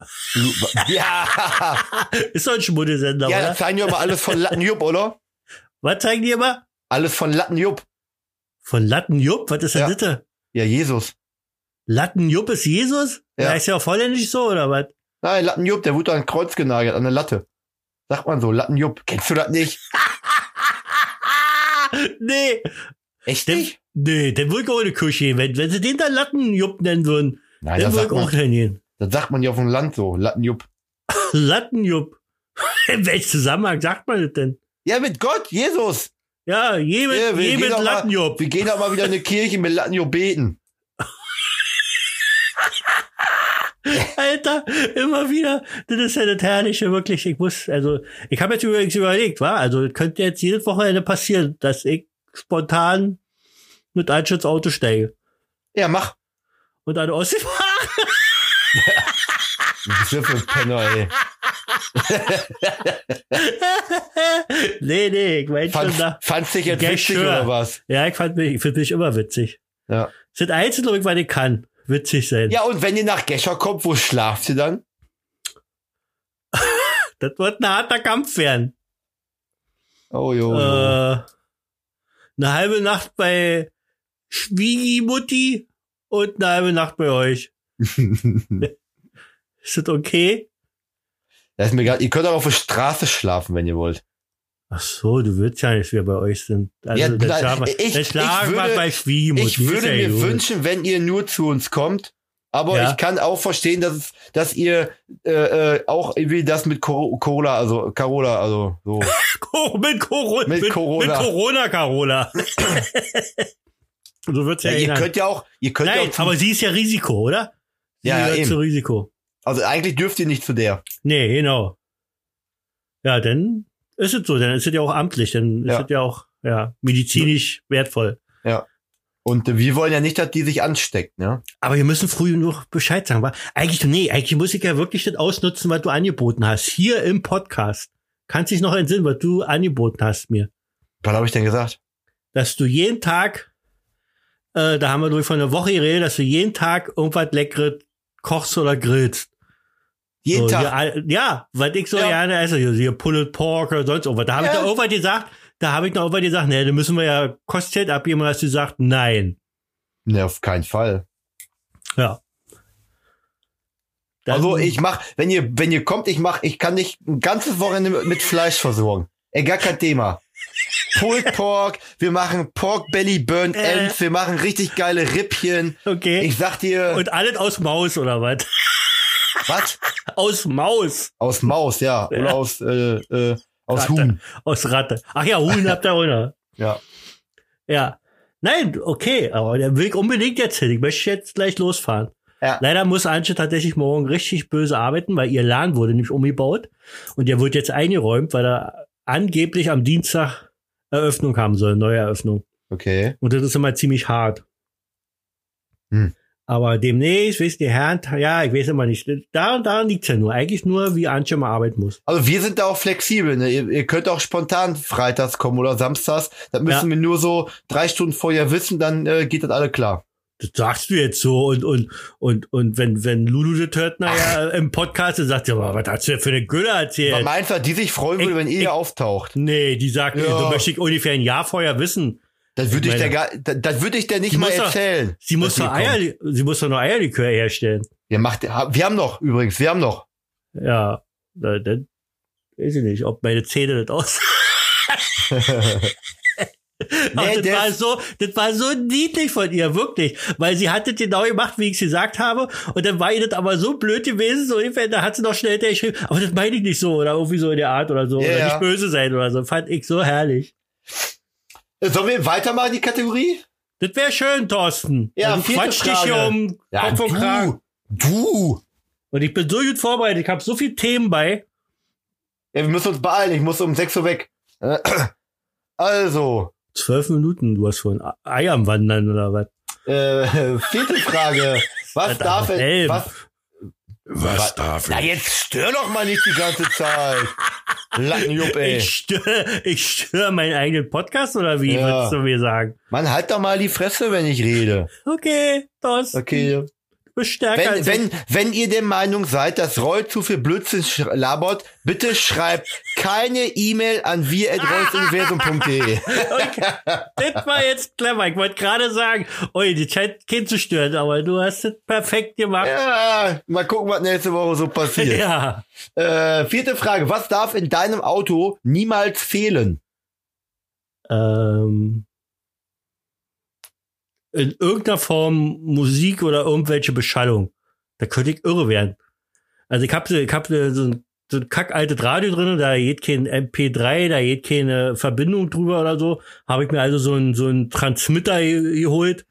Speaker 2: ja,
Speaker 1: Ist doch ein Schmuddelsender,
Speaker 2: ja,
Speaker 1: oder?
Speaker 2: das zeigen die aber alles von Lattenjupp, oder?
Speaker 1: Was zeigen die immer?
Speaker 2: Alles von Lattenjupp.
Speaker 1: Von Lattenjupp? Was ist denn
Speaker 2: Ja.
Speaker 1: das? da?
Speaker 2: Ja, Jesus.
Speaker 1: Lattenjupp ist Jesus?
Speaker 2: Ja.
Speaker 1: Ja. Ist ja auf Holländisch so, oder was?
Speaker 2: Nein, Lattenjupp, der wurde an ein Kreuz genagelt, an eine Latte. Sagt man so, Lattenjupp. Kennst du das nicht?
Speaker 1: nee,
Speaker 2: Echt nicht?
Speaker 1: nee, den auch in die Küche. Wenn, wenn sie den dann Lattenjupp nennen würden,
Speaker 2: Nein, das sagt,
Speaker 1: ich auch
Speaker 2: man,
Speaker 1: hingehen.
Speaker 2: das sagt man ja auf dem Land so, Lattenjupp.
Speaker 1: Lattenjupp. In welchem Zusammenhang sagt man das denn?
Speaker 2: Ja, mit Gott, Jesus.
Speaker 1: Ja, je mit,
Speaker 2: Ja, wir
Speaker 1: je
Speaker 2: gehen
Speaker 1: mit
Speaker 2: doch mal-
Speaker 1: Lattenjupp.
Speaker 2: Wir gehen doch mal wieder in eine Kirche mit Lattenjupp beten.
Speaker 1: Alter, immer wieder. Das ist ja das Herrliche, wirklich. Ich muss, also, ich habe jetzt übrigens überlegt, war, also, könnte jetzt jedes Wochenende passieren, dass ich spontan mit Einschutzauto steige
Speaker 2: Ja, mach.
Speaker 1: Und an der Ostsee fahre.
Speaker 2: Was ist das für ein Penner, ey.
Speaker 1: nee, nee, ich mein schon
Speaker 2: Fandst,
Speaker 1: da.
Speaker 2: fandst dich jetzt witzig oder was?
Speaker 1: Ja, ich fand mich, ich finde mich immer witzig.
Speaker 2: Ja.
Speaker 1: Das Einzige, glaub ich, kann. Witzig sein.
Speaker 2: Ja, und wenn ihr nach Gescher kommt, wo schlaft ihr dann?
Speaker 1: Das wird ein harter Kampf werden.
Speaker 2: Oh, jo.
Speaker 1: Äh, eine halbe Nacht bei Schwiegimutti und eine halbe Nacht bei euch. Ist das okay?
Speaker 2: Das ist mir grad, ihr könnt auch auf der Straße schlafen, wenn ihr wollt.
Speaker 1: Ach so, du willst ja nicht, wir bei euch sind. Also,
Speaker 2: Ja, nein,
Speaker 1: schlafen
Speaker 2: ich- ich
Speaker 1: schlafen wir
Speaker 2: würde-
Speaker 1: bei Schwiegimutti.
Speaker 2: Ich würde mir
Speaker 1: gut.
Speaker 2: wünschen, wenn ihr nur zu uns kommt. Aber
Speaker 1: Ja.
Speaker 2: ich kann auch verstehen, dass, es, dass ihr äh, äh, auch irgendwie das mit Cor Corolla, also Carola, also so.
Speaker 1: Mit, Corona,
Speaker 2: Mit
Speaker 1: mit,
Speaker 2: Corona.
Speaker 1: Mit Corona, Carola. so wird's ja,
Speaker 2: Ja, ihr könnt ja auch, ihr könnt ja
Speaker 1: Nein,
Speaker 2: auch zu,
Speaker 1: aber sie ist ja Risiko, oder? Sie
Speaker 2: Ja, ja,
Speaker 1: gehört
Speaker 2: eben.
Speaker 1: zu Risiko.
Speaker 2: also eigentlich dürft ihr nicht zu der.
Speaker 1: Nee, genau. Ja, dann ist es so, dann ist es ja auch amtlich, dann ist
Speaker 2: Ja.
Speaker 1: es ja auch ja, medizinisch wertvoll.
Speaker 2: Und äh, wir wollen ja nicht, dass die sich ansteckt, ne?
Speaker 1: Aber wir müssen früh nur Bescheid sagen. wa? Eigentlich, nee, eigentlich muss ich ja wirklich das ausnutzen, was du angeboten hast. Hier im Podcast. Kannst dich noch entsinnen, was du angeboten hast mir.
Speaker 2: Was habe ich denn gesagt?
Speaker 1: Dass du jeden Tag, äh, da haben wir durch von einer Woche geredet, dass du jeden Tag irgendwas Leckeres kochst oder grillst.
Speaker 2: Jeden
Speaker 1: so,
Speaker 2: Tag.
Speaker 1: Hier, ja, weil ich so
Speaker 2: Ja.
Speaker 1: gerne esse, hier, hier Pulled Pork oder sonst irgendwas. Da habe
Speaker 2: Ja.
Speaker 1: ich noch irgendwas gesagt, da habe ich noch irgendwas gesagt, ne, da müssen wir ja Kostgeld abgeben, hast du gesagt, nein.
Speaker 2: Ne, auf keinen Fall.
Speaker 1: Ja. Dann-
Speaker 2: Also ich mach, wenn ihr, wenn ihr kommt, ich mach, ich kann dich ein ganzes Wochenende mit, mit Fleisch versorgen. Ey, gar kein Thema. Pulled Pork, wir machen Pork Belly Burnt
Speaker 1: Äh.
Speaker 2: Ends, wir machen richtig geile Rippchen.
Speaker 1: Okay.
Speaker 2: Ich sag dir,
Speaker 1: Und alles aus Maus oder was?
Speaker 2: was?
Speaker 1: Aus Maus.
Speaker 2: Aus Maus, ja.
Speaker 1: Ja.
Speaker 2: Oder aus, äh, äh, aus
Speaker 1: Ratte.
Speaker 2: Huhn.
Speaker 1: Aus Ratte. Ach ja, Huhn habt ihr auch noch.
Speaker 2: Ja.
Speaker 1: Ja. Nein, okay, aber der will unbedingt jetzt hin. Ich möchte jetzt gleich losfahren.
Speaker 2: Ja.
Speaker 1: Leider muss Antje tatsächlich morgen richtig böse arbeiten, weil ihr Laden wurde nämlich umgebaut und der wird jetzt eingeräumt, weil er angeblich am Dienstag Eröffnung haben soll, neue Eröffnung.
Speaker 2: Okay.
Speaker 1: Und das ist immer ziemlich hart.
Speaker 2: Hm.
Speaker 1: Aber demnächst, wisst ihr, Herren, ja, ich weiß immer nicht. Da und da liegt's ja nur. Eigentlich nur, wie Antje mal arbeiten muss.
Speaker 2: Also wir sind da auch flexibel. Ne? Ihr, ihr könnt auch spontan freitags kommen oder samstags. Das müssen wir nur so drei Stunden vorher wissen, dann äh, geht das alle klar.
Speaker 1: Das sagst du jetzt so und und und und wenn wenn Lulu de Törtner ja im Podcast ist, sagt ja, was hast du denn für eine Gülle erzählt?
Speaker 2: Was meinst du, die sich freuen würde,
Speaker 1: Ich-
Speaker 2: wenn ihr
Speaker 1: ich-
Speaker 2: auftaucht?
Speaker 1: Nee, die sagt,
Speaker 2: Ja.
Speaker 1: du möchte ich ungefähr ein Jahr vorher wissen.
Speaker 2: Das würde ich,
Speaker 1: meine-
Speaker 2: der gar, das, das würde ich der nicht mal
Speaker 1: muss doch-
Speaker 2: erzählen.
Speaker 1: Sie muss
Speaker 2: dass
Speaker 1: doch Eier, sie muss doch noch Eierlikör herstellen.
Speaker 2: Ja, macht, wir haben noch, übrigens, wir haben noch.
Speaker 1: Ja, da- dann weiß ich nicht, ob meine Zähne das aus. Ach, das, war so, das war so niedlich von ihr, wirklich. Weil sie hat das genau gemacht, wie ich es gesagt habe. Und dann war ihr das aber so blöd gewesen, so ungefähr, da hat sie noch schnell geschrieben, aber das meine ich nicht so, oder irgendwie so in der Art oder so,
Speaker 2: Ja,
Speaker 1: oder
Speaker 2: ja.
Speaker 1: nicht böse sein oder so. Fand ich so herrlich.
Speaker 2: Sollen wir weitermachen, die Kategorie?
Speaker 1: Das wäre schön, Thorsten.
Speaker 2: Ja,
Speaker 1: Also
Speaker 2: vierte
Speaker 1: quatsch dich hier um
Speaker 2: Ja,
Speaker 1: Kopf und Kragen.
Speaker 2: du, du.
Speaker 1: Und ich bin so gut vorbereitet, ich habe so viele Themen bei.
Speaker 2: Ja, wir müssen uns beeilen, ich muss um 6 Uhr weg. Äh, Also,
Speaker 1: Zwölf Minuten, du hast schon Ei am Wandern oder was?
Speaker 2: äh, vierte Frage. Was
Speaker 1: Alter,
Speaker 2: darf es,
Speaker 1: Helm.
Speaker 2: was,
Speaker 4: Was darf
Speaker 2: na
Speaker 4: ich?
Speaker 2: jetzt stör doch mal nicht die ganze Zeit. Lattenjupp, ey.
Speaker 1: Ich störe ich stör meinen eigenen Podcast oder wie
Speaker 2: Ja.
Speaker 1: würdest du mir sagen?
Speaker 2: Mann, halt doch mal die Fresse, wenn ich rede.
Speaker 1: Okay, das
Speaker 2: Okay.
Speaker 1: Stärker
Speaker 2: Wenn, wenn, wenn ihr der Meinung seid, dass Roy zu viel Blödsinn labert, bitte schreibt keine E-Mail an wir.roysuniversum.de.
Speaker 1: ich. Das war jetzt clever. Ich wollte gerade sagen, oi, die scheint Kind zu stören, aber du hast es perfekt gemacht.
Speaker 2: Ja, mal gucken, was nächste Woche so passiert.
Speaker 1: Ja.
Speaker 2: Äh, vierte Frage. Was darf in deinem Auto niemals fehlen?
Speaker 1: Ähm, in irgendeiner Form Musik oder irgendwelche Beschallung. Da könnte ich irre werden. Also ich habe ich hab so ein, so ein kackaltes Radio drin, da geht kein MP3, da geht keine Verbindung drüber oder so. Habe ich mir also so einen so einen Transmitter ge- geholt.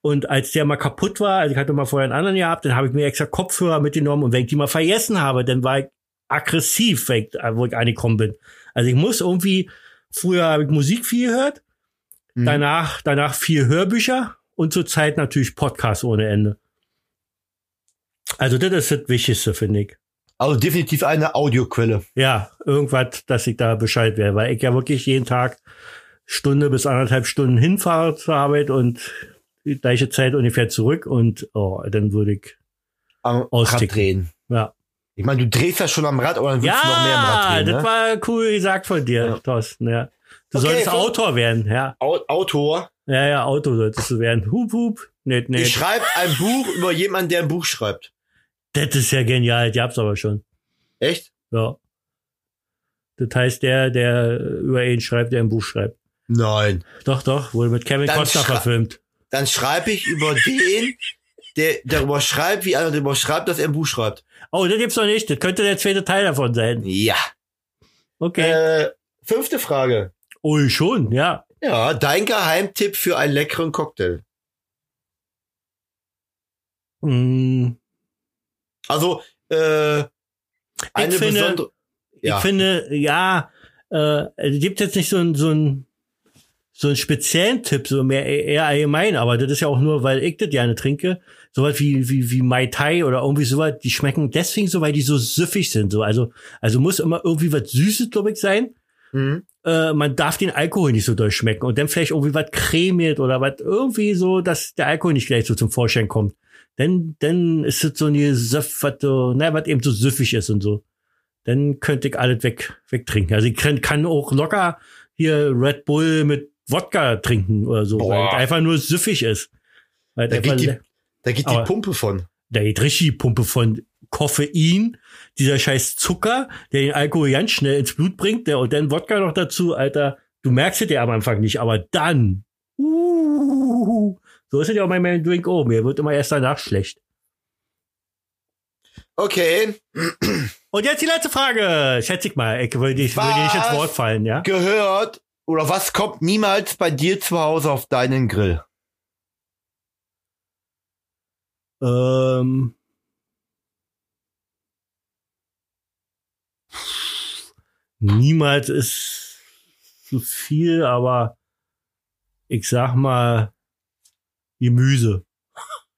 Speaker 1: Und als der mal kaputt war, also ich hatte mal vorher einen anderen gehabt, dann habe ich mir extra Kopfhörer mitgenommen und wenn ich die mal vergessen habe, dann war ich aggressiv, wenn ich, wo ich angekommen bin. Also ich muss irgendwie, früher habe ich Musik viel gehört,
Speaker 2: Mhm.
Speaker 1: danach, danach viel Hörbücher und zurzeit natürlich Podcasts ohne Ende. Also das ist das Wichtigste, finde ich.
Speaker 2: Also definitiv eine Audioquelle.
Speaker 1: Ja, irgendwas, dass ich da Bescheid wäre, weil ich ja wirklich jeden Tag Stunde bis anderthalb Stunden hinfahre zur Arbeit und die gleiche Zeit ungefähr zurück und oh, dann würde ich,
Speaker 2: Am Rad
Speaker 1: Austicken.
Speaker 2: drehen.
Speaker 1: ja.
Speaker 2: Ich meine, du drehst ja schon am Rad, aber dann willst du noch mehr am Rad
Speaker 1: Ja,
Speaker 2: drehen.
Speaker 1: das
Speaker 2: Ne?
Speaker 1: war cool gesagt von dir,
Speaker 2: Ja.
Speaker 1: Thorsten, ja. Du
Speaker 2: Okay,
Speaker 1: solltest
Speaker 2: so-
Speaker 1: Autor werden, ja.
Speaker 2: Au Autor.
Speaker 1: Ja, ja, Auto solltest du werden. Hup, hup. Nicht,
Speaker 2: Ich
Speaker 1: nicht.
Speaker 2: schreibe ein Buch über jemanden, der ein Buch schreibt.
Speaker 1: Das ist ja genial, die hab's aber schon.
Speaker 2: Echt?
Speaker 1: Ja. Das heißt, der, der über ihn schreibt, der ein Buch schreibt.
Speaker 2: Nein.
Speaker 1: Doch, doch, wurde mit Kevin
Speaker 2: Dann
Speaker 1: Costner verfilmt.
Speaker 2: Dann schreibe ich über den, der darüber schreibt, wie einer darüber schreibt, dass er ein Buch schreibt.
Speaker 1: Oh, das gibt's noch nicht. Das könnte der zweite Teil davon sein.
Speaker 2: Ja.
Speaker 1: Okay.
Speaker 2: Äh, fünfte Frage.
Speaker 1: Oh, schon, ja.
Speaker 2: Ja, dein Geheimtipp für einen leckeren Cocktail.
Speaker 1: Mm,
Speaker 2: Also, äh, eine
Speaker 1: finde-
Speaker 2: besondere. Ja.
Speaker 1: Ich finde, ja, äh, es gibt jetzt nicht so ein, so ein, so einen speziellen Tipp, so mehr eher allgemein, aber das ist ja auch nur, weil ich das gerne trinke. Sowas wie, wie, wie Mai Tai oder irgendwie sowas, die schmecken deswegen so, weil die so süffig sind, so. Also, also muss immer irgendwie was Süßes, glaube ich, sein.
Speaker 2: Mhm.
Speaker 1: äh, man darf den Alkohol nicht so durchschmecken und dann vielleicht irgendwie was cremiert oder was irgendwie so, dass der Alkohol nicht gleich so zum Vorschein kommt. Denn dann ist es so ein Gesöff, was so, na, was eben so süffig ist und so. Dann könnte ich alles weg, wegtrinken. Also ich kann, kann auch locker hier Red Bull mit Wodka trinken oder so, weil
Speaker 2: Boah.
Speaker 1: es einfach nur süffig ist. Weil
Speaker 2: Da geht die, da geht die Pumpe von.
Speaker 1: da geht richtig die Pumpe von Koffein, dieser scheiß Zucker, der den Alkohol ganz schnell ins Blut bringt, der, und dann Wodka noch dazu, Alter. Du merkst es ja am Anfang nicht, aber dann, uh, so ist es ja auch bei meinem Drink auch. Mir wird immer erst danach schlecht.
Speaker 2: Okay.
Speaker 1: Und jetzt die letzte Frage. Schätze ich mal. Ich würde dich, würde dir nicht ins? Wort fallen, ja?
Speaker 2: Gehört oder was kommt niemals bei dir zu Hause auf deinen Grill?
Speaker 1: Ähm, niemals ist zu viel, aber ich sag mal Gemüse.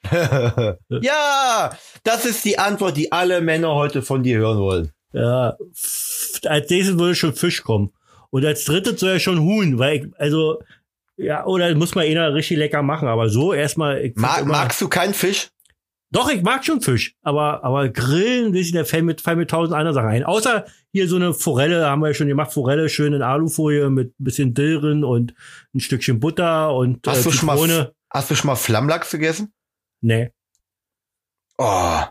Speaker 2: ja, das ist die Antwort, die alle Männer heute von dir hören wollen.
Speaker 1: Ja, als nächstes würde schon Fisch kommen. Und als drittes soll ja schon Huhn, weil ich, also Ja, oder muss man einer richtig lecker machen, aber so erstmal.
Speaker 2: Mag, magst du keinen Fisch?
Speaker 1: Doch, ich mag schon Fisch, aber, aber Grillen, wie der fällt mit, fällt mit tausend anderen Sachen ein. Außer hier so eine Forelle, haben wir ja schon gemacht, Forelle schön in Alufolie mit ein bisschen Dill drin und ein Stückchen Butter und
Speaker 2: Hast du schon mal, hast du schon mal Flammlachs gegessen?
Speaker 1: Nee.
Speaker 2: Oh,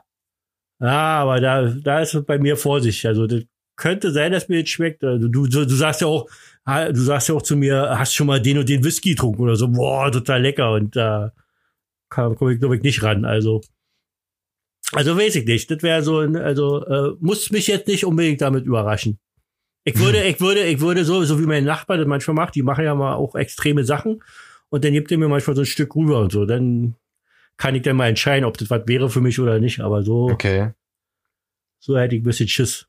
Speaker 1: Ja, aber da, da ist es bei mir Vorsicht. Also das könnte sein, dass mir das schmeckt. Also, du, du, du sagst ja auch, ah, du sagst ja auch zu mir, hast schon mal den und den Whisky getrunken oder so, boah, total lecker. Und da kann komme ich, glaube ich, nicht ran. Also, also weiß ich nicht. Das wäre so ein, also äh, muss mich jetzt nicht unbedingt damit überraschen. Ich würde, ich würde, ich würde so, so wie mein Nachbar das manchmal macht, die machen ja mal auch extreme Sachen und dann gibt er mir manchmal so ein Stück rüber und so. Dann kann ich dann mal entscheiden, ob das was wäre für mich oder nicht. Aber so,
Speaker 2: okay.
Speaker 1: so hätte ich ein bisschen Schiss.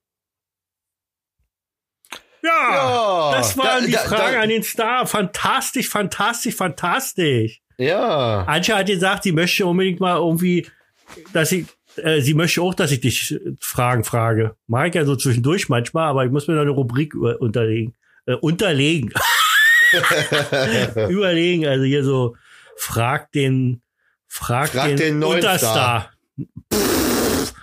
Speaker 1: Ja,
Speaker 2: Ja,
Speaker 1: das waren
Speaker 2: da-
Speaker 1: die
Speaker 2: da-
Speaker 1: Fragen
Speaker 2: da-
Speaker 1: an den Star. Fantastisch, fantastisch, fantastisch.
Speaker 2: Ja.
Speaker 1: Anja hat gesagt, sie möchte unbedingt mal irgendwie, dass ich, äh, sie möchte auch, dass ich dich äh, Fragen frage. Mag ich ja so zwischendurch manchmal, aber ich muss mir noch eine Rubrik unterlegen. Äh, unterlegen. Überlegen. Also hier so, frag den, frag,
Speaker 2: Frag
Speaker 1: den,
Speaker 2: den neuen
Speaker 1: Unterstar. Pff,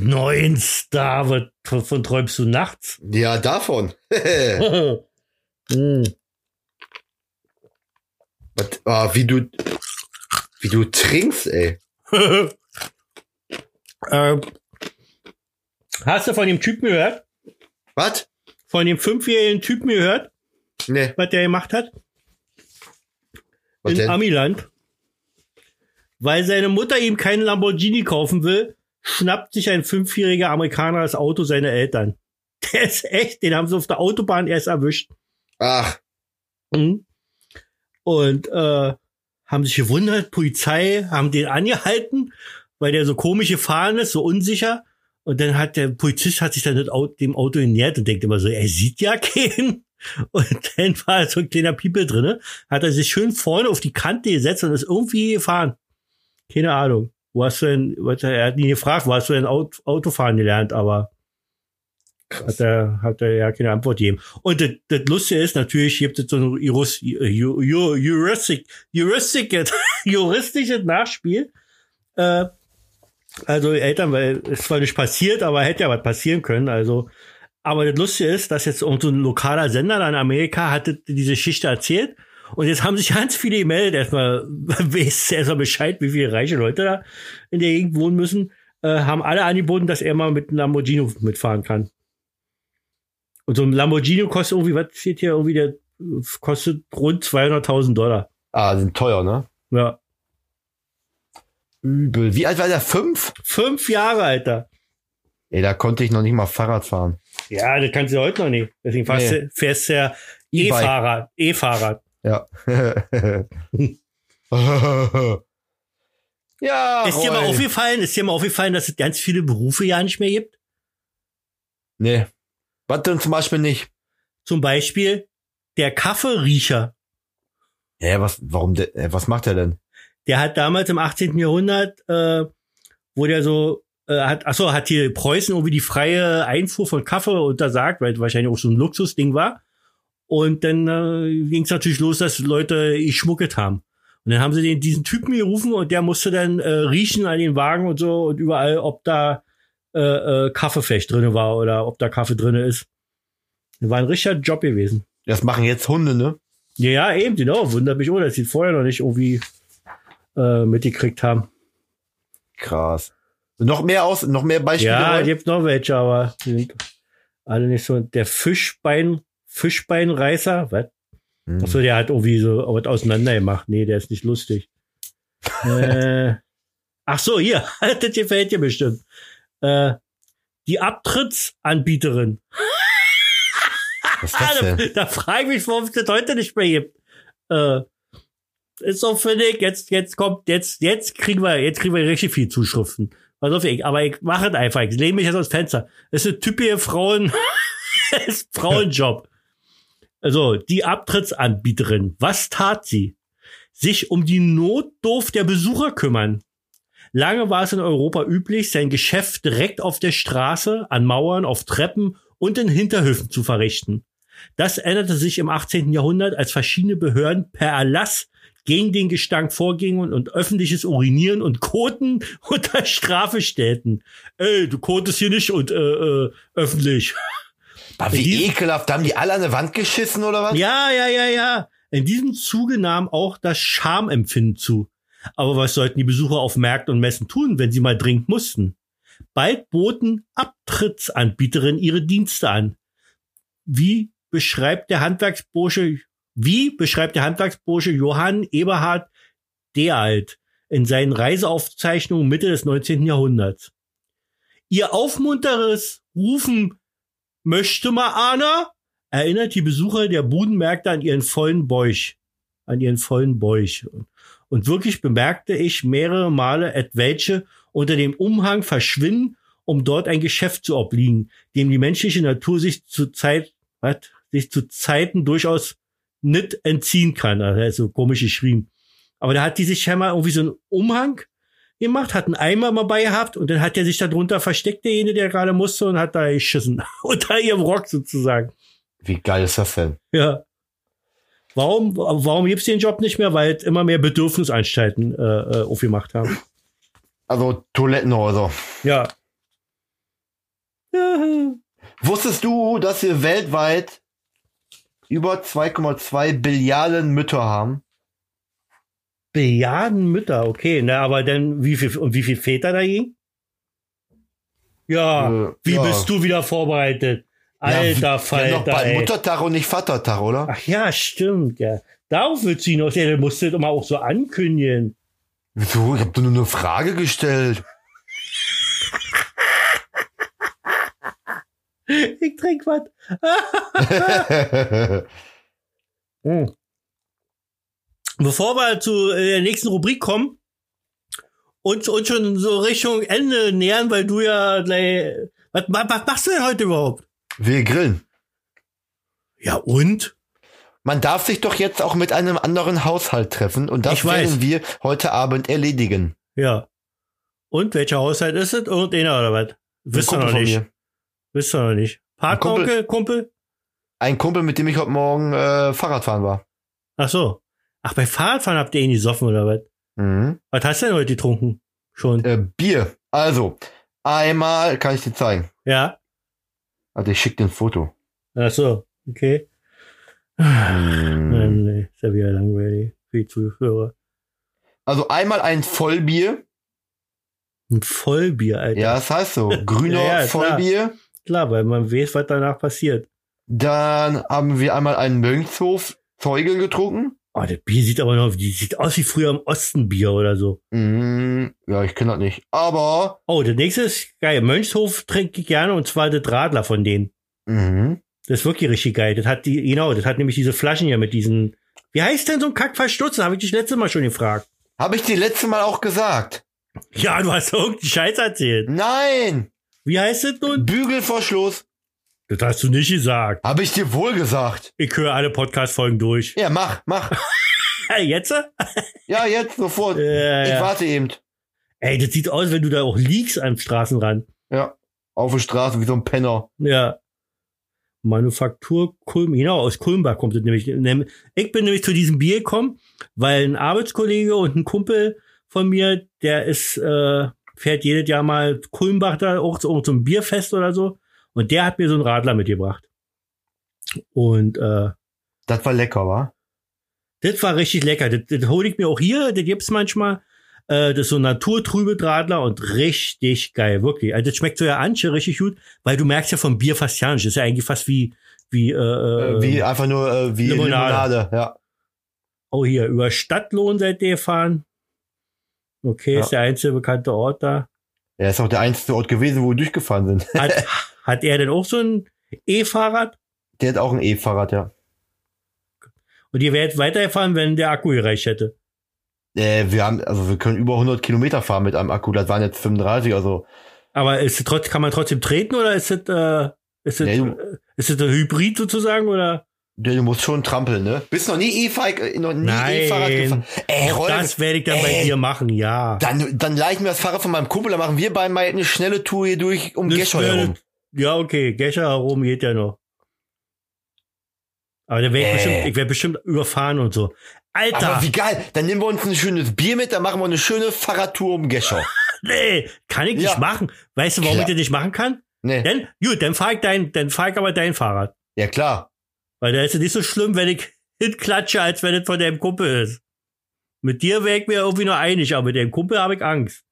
Speaker 1: neuen Star, was, von träumst du nachts?
Speaker 2: Ja, davon.
Speaker 1: Hm.
Speaker 2: Was, ah, wie du, wie du trinkst, ey.
Speaker 1: ähm, hast du von dem Typen gehört?
Speaker 2: Was?
Speaker 1: Von dem fünfjährigen Typen gehört,
Speaker 2: Nee,
Speaker 1: was der gemacht hat?
Speaker 2: was
Speaker 1: in
Speaker 2: denn?
Speaker 1: Amiland. Weil seine Mutter ihm keinen Lamborghini kaufen will, schnappt sich ein fünfjähriger Amerikaner das Auto seiner Eltern. Der ist echt, den haben sie auf der Autobahn erst erwischt.
Speaker 2: Ach,
Speaker 1: Mhm. Und äh, haben sich gewundert, Polizei haben den angehalten, weil der so komisch gefahren ist, so unsicher. Und dann hat der Polizist hat sich dann dem Auto genähert und denkt immer so, er sieht ja keinen. Und dann war so ein kleiner Piepel drinne, hat er sich schön vorne auf die Kante gesetzt und ist irgendwie gefahren. Keine Ahnung. Wo hast du denn, was, er hat ihn gefragt, wo hast du denn Auto, Autofahren gelernt, aber hat er, hat er ja keine Antwort gegeben. Und das, das Lustige ist, natürlich gibt es so ein Jurist, Ju- Ju- Juristic, Juristic, juristisches Nachspiel. Äh, also Eltern, weil es zwar nicht passiert, aber hätte ja was passieren können. Also, aber das Lustige ist, dass jetzt irgend so ein lokaler Sender da in Amerika hatte diese Geschichte erzählt. Und jetzt haben sich ganz viele gemeldet. Erstmal weiß erstmal Bescheid, wie viele reiche Leute da in der Gegend wohnen müssen. Äh, haben alle angeboten, dass er mal mit einem Lamborghini mitfahren kann. Und so ein Lamborghini kostet irgendwie, was steht hier irgendwie, der kostet rund 200.000 Dollar.
Speaker 2: ah, sind teuer, ne?
Speaker 1: Ja.
Speaker 2: Übel. Wie alt war der? Fünf?
Speaker 1: Fünf Jahre, Alter.
Speaker 2: Ey, da konnte ich noch nicht mal Fahrrad fahren.
Speaker 1: Ja, das kannst du heute noch nicht. Deswegen fährst,
Speaker 2: Nee.
Speaker 1: du, fährst du ja. E-Fahrrad. E-Fahrrad.
Speaker 2: Ja. ja.
Speaker 1: Ist dir mal aufgefallen, ist dir mal aufgefallen, dass es ganz viele Berufe ja nicht mehr gibt?
Speaker 2: Nee. Was denn zum Beispiel nicht?
Speaker 1: Zum Beispiel der Kaffeeriecher.
Speaker 2: Ja, was, warum, der, was macht er denn?
Speaker 1: Der hat damals im 18. Jahrhundert, äh, wo der so, äh, hat, achso, hat hier Preußen irgendwie die freie Einfuhr von Kaffee untersagt, weil es wahrscheinlich auch so ein Luxusding war. Und dann äh, ging es natürlich los, dass Leute geschmuggelt haben. Und dann haben sie den, diesen Typen gerufen und der musste dann äh, riechen an den Wagen und so und überall, ob da äh, äh, Kaffeefest drinne war oder ob da Kaffee drinne ist. Das war ein richtiger Job gewesen.
Speaker 2: Das machen jetzt Hunde, ne?
Speaker 1: Ja, ja, eben, genau. Wundert mich auch, dass sie vorher noch nicht irgendwie äh, mitgekriegt haben.
Speaker 2: Krass. Noch mehr aus, noch mehr Beispiele?
Speaker 1: Ja, es gibt noch welche, aber die sind alle nicht so. Der Fischbein, Fischbeinreißer, was?
Speaker 2: Hm.
Speaker 1: Achso, der hat irgendwie so was auseinander gemacht. Nee, der ist nicht lustig. äh, ach so, hier, das gefällt dir bestimmt. Äh, die Abtrittsanbieterin.
Speaker 2: Was ist das denn?
Speaker 1: Da, da frage ich mich, warum es das heute nicht mehr gibt. Äh, ist so finde ich, jetzt, jetzt kommt, jetzt, jetzt kriegen wir, jetzt kriegen wir richtig viel Zuschriften. Pass auf, ich, aber ich mache es einfach. Ich lehne mich jetzt aus Fenster. Das ist eine typische Frauen, ist Frauenjob. Also, die Abtrittsanbieterin. Was tat sie? Sich um die Notdurft der Besucher kümmern. Lange war es in Europa üblich, sein Geschäft direkt auf der Straße, an Mauern, auf Treppen und in Hinterhöfen zu verrichten. Das änderte sich im 18. Jahrhundert, als verschiedene Behörden per Erlass gegen den Gestank vorgingen und öffentliches Urinieren und Koten unter Strafe stellten. Ey, du kotest hier nicht und äh, äh, öffentlich.
Speaker 2: Aber wie
Speaker 1: Die-
Speaker 2: ekelhaft, haben die alle an der Wand geschissen oder was?
Speaker 1: Ja, ja, ja, ja. In diesem Zuge nahm auch das Schamempfinden zu. Aber was sollten die Besucher auf Märkten und Messen tun, wenn sie mal dringend mussten? Bald boten Abtrittsanbieterinnen ihre Dienste an. Wie beschreibt der Handwerksbursche, wie beschreibt der Handwerksbursche Johann Eberhard Dealt in seinen Reiseaufzeichnungen Mitte des 19. Jahrhunderts? Ihr aufmunteres Rufen möchte mal einer erinnert die Besucher der Budenmärkte an ihren vollen Bäuch, an ihren vollen Bäuch. Und wirklich bemerkte ich mehrere Male etwelche unter dem Umhang verschwinden, um dort ein Geschäft zu obliegen, dem die menschliche Natur sich zu Zeit, was, sich zu Zeiten durchaus nicht entziehen kann. Also, so komisch geschrieben. Aber da hat die sich scheinbar irgendwie so einen Umhang gemacht, hat einen Eimer mal bei gehabt und dann hat er sich da drunter versteckt, derjenige, der gerade musste und hat da geschissen. Unter ihrem Rock sozusagen.
Speaker 2: Wie geil ist das denn?
Speaker 1: Ja. Warum, warum gibt's den Job nicht mehr? Weil immer mehr Bedürfnisanstalten äh, äh, aufgemacht haben.
Speaker 2: Also Toilettenhäuser.
Speaker 1: Ja. Ja.
Speaker 2: Wusstest du, dass wir weltweit über 2,2 Billiarden Mütter haben?
Speaker 1: Billiarden Mütter, okay. Na, aber dann, wie viel, und wie viel Väter dagegen? Ja,
Speaker 2: Äh,
Speaker 1: wie
Speaker 2: ja.
Speaker 1: bist du wieder vorbereitet? Alter
Speaker 2: ja,
Speaker 1: Falter,
Speaker 2: noch bald. Muttertag und nicht Vatertag, oder?
Speaker 1: Ach ja, stimmt, ja. Darauf wird sie noch, ja, du musst das immer auch so ankündigen.
Speaker 2: Wieso? Ich hab dir nur eine Frage gestellt.
Speaker 1: Ich trink was. Hm. Bevor wir zu äh, der nächsten Rubrik kommen und uns schon so Richtung Ende nähern, weil du ja gleich, was, was, machst du denn heute überhaupt?
Speaker 2: wir grillen.
Speaker 1: Ja und?
Speaker 2: Man darf sich doch jetzt auch mit einem anderen Haushalt treffen und das
Speaker 1: Ich weiß.
Speaker 2: werden wir heute Abend erledigen.
Speaker 1: Ja. Und welcher Haushalt ist es? Irgendeiner oder was? Wisst ihr noch nicht.
Speaker 2: mir.
Speaker 1: Wisst ihr noch nicht. Partneronkel, Kumpel?
Speaker 2: Ein Kumpel, mit dem ich heute Morgen äh, Fahrradfahren war.
Speaker 1: Ach so. Ach, bei Fahrradfahren habt ihr ihn gesoffen oder was?
Speaker 2: Mhm.
Speaker 1: Was hast du denn heute getrunken? Schon.
Speaker 2: Äh, Bier. Also, einmal kann ich dir zeigen.
Speaker 1: Ja.
Speaker 2: Also ich schicke dir ein Foto.
Speaker 1: Ach so. Okay.
Speaker 2: Mhm.
Speaker 1: Nein, nee, ist ja wieder langweilig für die Zuhörer.
Speaker 2: Also einmal ein Vollbier.
Speaker 1: Ein Vollbier, Alter.
Speaker 2: Ja, das heißt so. Grüner
Speaker 1: Ja, ja.
Speaker 2: Vollbier.
Speaker 1: Klar, weil man weiß, was danach passiert.
Speaker 2: Dann haben wir einmal einen Mönchshof Zeuge getrunken.
Speaker 1: Oh, das Bier sieht aber noch, die sieht aus wie früher im Osten Bier oder so.
Speaker 2: Mhm. Ja, ich kenne das nicht. Aber
Speaker 1: Oh, das nächste ist geil. Mönchshof trinke ich gerne und zwar das Radler von denen.
Speaker 2: mhm.
Speaker 1: Das ist wirklich richtig geil. Das hat die, genau, das hat nämlich diese Flaschen hier mit diesen, wie heißt denn so ein Kackverstutzen? Habe ich dich letztes Mal schon gefragt.
Speaker 2: habe ich dir letzte Mal auch gesagt.
Speaker 1: Ja, du hast irgendeinen Scheiß erzählt.
Speaker 2: Nein.
Speaker 1: Wie heißt das nun?
Speaker 2: Bügelverschluss.
Speaker 1: Das hast du nicht gesagt.
Speaker 2: Habe ich dir wohl gesagt.
Speaker 1: Ich höre alle Podcast-Folgen durch.
Speaker 2: Ja, mach, mach.
Speaker 1: Jetzt?
Speaker 2: Ja, jetzt sofort.
Speaker 1: Ja,
Speaker 2: Ich
Speaker 1: ja.
Speaker 2: warte eben.
Speaker 1: Ey, das sieht aus, wenn du da auch liegst am Straßenrand.
Speaker 2: Ja. Auf der Straße wie so ein Penner.
Speaker 1: Ja. Manufaktur Kulm, genau, aus Kulmbach kommt es nämlich. Ich bin nämlich zu diesem Bier gekommen, weil ein Arbeitskollege und ein Kumpel von mir, der ist, äh, fährt jedes Jahr mal Kulmbach da auch zu zum Bierfest oder so. Und der hat mir so einen Radler mitgebracht. Und äh,
Speaker 2: Das war lecker, wa?
Speaker 1: das war richtig lecker. Das, das hole ich mir auch hier, das gibt's manchmal. Äh, das ist so ein naturtrübe Radler und richtig geil, wirklich. Also das schmeckt so ja Anche richtig gut, weil du merkst ja vom Bier fast ja nicht. Das ist ja eigentlich fast wie, wie, äh,
Speaker 2: Äh,
Speaker 1: äh,
Speaker 2: wie einfach nur äh, wie
Speaker 1: Limonade.
Speaker 2: Limonade. Ja.
Speaker 1: oh hier, über Stadtlohn seid ihr gefahren. Okay,
Speaker 2: Ja.
Speaker 1: ist der einzige bekannte Ort da.
Speaker 2: Er ist auch der einzige Ort gewesen, wo wir durchgefahren sind.
Speaker 1: Hat, hat er denn auch so ein E-Fahrrad?
Speaker 2: Der hat auch ein E-Fahrrad, ja.
Speaker 1: Und ihr wärt weitergefahren, wenn der Akku gereicht hätte.
Speaker 2: Äh, wir haben, also wir können über 100 Kilometer fahren mit einem Akku. Das waren jetzt 35, also
Speaker 1: Aber ist es trotz, kann man trotzdem treten oder ist es, äh, ist es,
Speaker 2: Nee,
Speaker 1: äh, ist es ein Hybrid sozusagen oder?
Speaker 2: Du du musst schon trampeln, ne? Bist noch nie E-Fahrrad, äh, noch nie E-Fahrrad gefahren. Ey, Rolf,
Speaker 1: das werde ich dann bei
Speaker 2: ey.
Speaker 1: dir machen, ja.
Speaker 2: dann, dann leih ich mir das Fahrrad von meinem Kumpel, dann machen wir beide mal eine schnelle Tour hier durch um
Speaker 1: wäre-
Speaker 2: herum.
Speaker 1: Ja, okay, Gescher herum geht ja noch. Aber dann wär ich,
Speaker 2: Äh.
Speaker 1: bestimmt, ich werde bestimmt überfahren und so. Alter,
Speaker 2: Aber wie geil. Dann nehmen wir uns ein schönes Bier mit, dann machen wir eine schöne Fahrradtour um Gescher.
Speaker 1: nee, kann ich
Speaker 2: Ja.
Speaker 1: nicht machen. Weißt du, warum
Speaker 2: Klar.
Speaker 1: ich das nicht machen kann?
Speaker 2: Nee.
Speaker 1: Denn, gut, dann fahr ich dein, dann fahr ich aber dein Fahrrad.
Speaker 2: Ja, klar.
Speaker 1: Weil da ist es nicht so schlimm, wenn ich hinklatsche, als wenn es von deinem Kumpel ist. Mit dir wäre ich mir irgendwie nur einig, aber mit dem Kumpel habe ich Angst.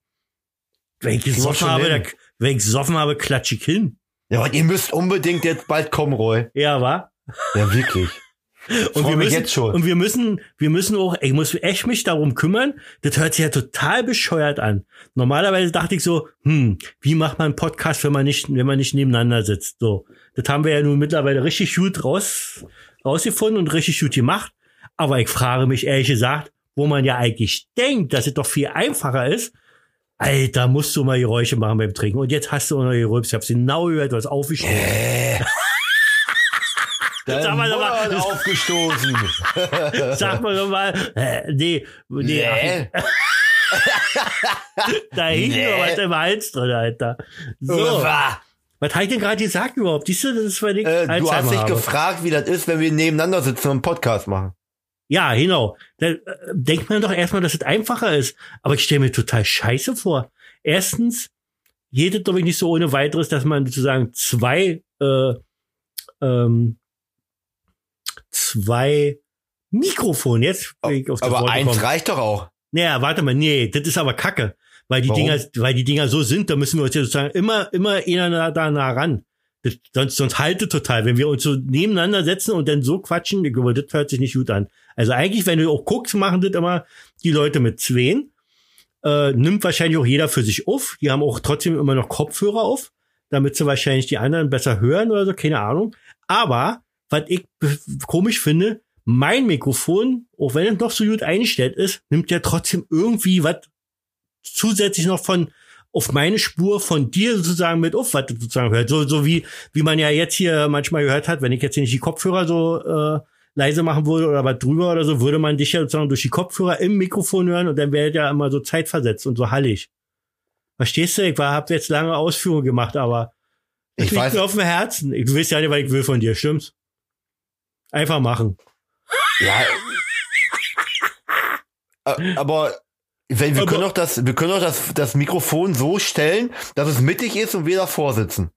Speaker 1: Wenn ich gesoffen habe, da, wenn ich gesoffen habe, klatsche ich hin.
Speaker 2: Ja, und ihr müsst unbedingt jetzt bald kommen, Roy.
Speaker 1: Ja, wa?
Speaker 2: Ja, wirklich.
Speaker 1: Und
Speaker 2: Freu
Speaker 1: wir müssen,
Speaker 2: jetzt schon.
Speaker 1: und wir müssen, wir müssen auch, ich muss echt mich darum kümmern. Das hört sich ja total bescheuert an. Normalerweise dachte ich so, hm, wie macht man einen Podcast, wenn man nicht, wenn man nicht nebeneinander sitzt? So. Das haben wir ja nun mittlerweile richtig gut raus, rausgefunden und richtig gut gemacht. Aber ich frage mich ehrlich gesagt, wo man ja eigentlich denkt, dass es doch viel einfacher ist. Alter, musst du mal Geräusche machen beim Trinken. Und jetzt hast du auch noch gerülpst. Ich hab's genau gehört, du hast aufgeschrieben.
Speaker 2: Äh.
Speaker 1: Sag mal, sag mal.
Speaker 2: Mann aufgestoßen.
Speaker 1: Sag mal doch mal, äh, nee, nee,
Speaker 2: Nee.
Speaker 1: da hing
Speaker 2: Nee.
Speaker 1: nur was im Hals drin, Alter. So,
Speaker 2: Uah.
Speaker 1: Was habe ich denn gerade gesagt überhaupt? Siehst du, das ist, ich
Speaker 2: Äh, du hast dich
Speaker 1: habe.
Speaker 2: gefragt, wie das ist, wenn wir nebeneinander sitzen und einen Podcast machen.
Speaker 1: Ja, genau. Da äh, denkt man doch erstmal, dass es einfacher ist. Aber ich stelle mir total scheiße vor. Erstens geht es, glaube ich, nicht so ohne weiteres, dass man sozusagen zwei, äh, ähm, zwei Mikrofone, jetzt bin ich auf das
Speaker 2: Aber
Speaker 1: Wort
Speaker 2: eins reicht doch auch.
Speaker 1: Naja, warte mal, nee, das ist aber Kacke. Weil die
Speaker 2: Warum?
Speaker 1: Dinger, weil die Dinger so sind, da müssen wir uns ja sozusagen immer, immer eher nah, da nah ran. Das, sonst, sonst haltet total. Wenn wir uns so nebeneinander setzen und dann so quatschen, ich glaube, das hört sich nicht gut an. Also eigentlich, wenn du auch guckst, machen das immer die Leute mit Zween. Äh, nimmt wahrscheinlich auch jeder für sich auf. Die haben auch trotzdem immer noch Kopfhörer auf, damit sie wahrscheinlich die anderen besser hören oder so, keine Ahnung. Aber, was ich komisch finde, mein Mikrofon, auch wenn es noch so gut eingestellt ist, nimmt ja trotzdem irgendwie was zusätzlich noch von auf meine Spur von dir sozusagen mit auf, was du sozusagen hört. So, so wie, wie man ja jetzt hier manchmal gehört hat, wenn ich jetzt hier nicht die Kopfhörer so äh, leise machen würde oder was drüber oder so, würde man dich ja sozusagen durch die Kopfhörer im Mikrofon hören und dann wäre ja immer so zeitversetzt und so hallig. Verstehst du? Ich war, hab jetzt lange Ausführungen gemacht, aber
Speaker 2: Ich
Speaker 1: liegt
Speaker 2: weiß-
Speaker 1: mir auf dem Herzen. Du weißt ja nicht, was ich will von dir, stimmt's? Einfach machen.
Speaker 2: Ja. Ä- Aber wenn, wir
Speaker 1: Aber-
Speaker 2: können doch das, wir können doch das, das Mikrofon so stellen, dass es mittig ist und wir davor sitzen.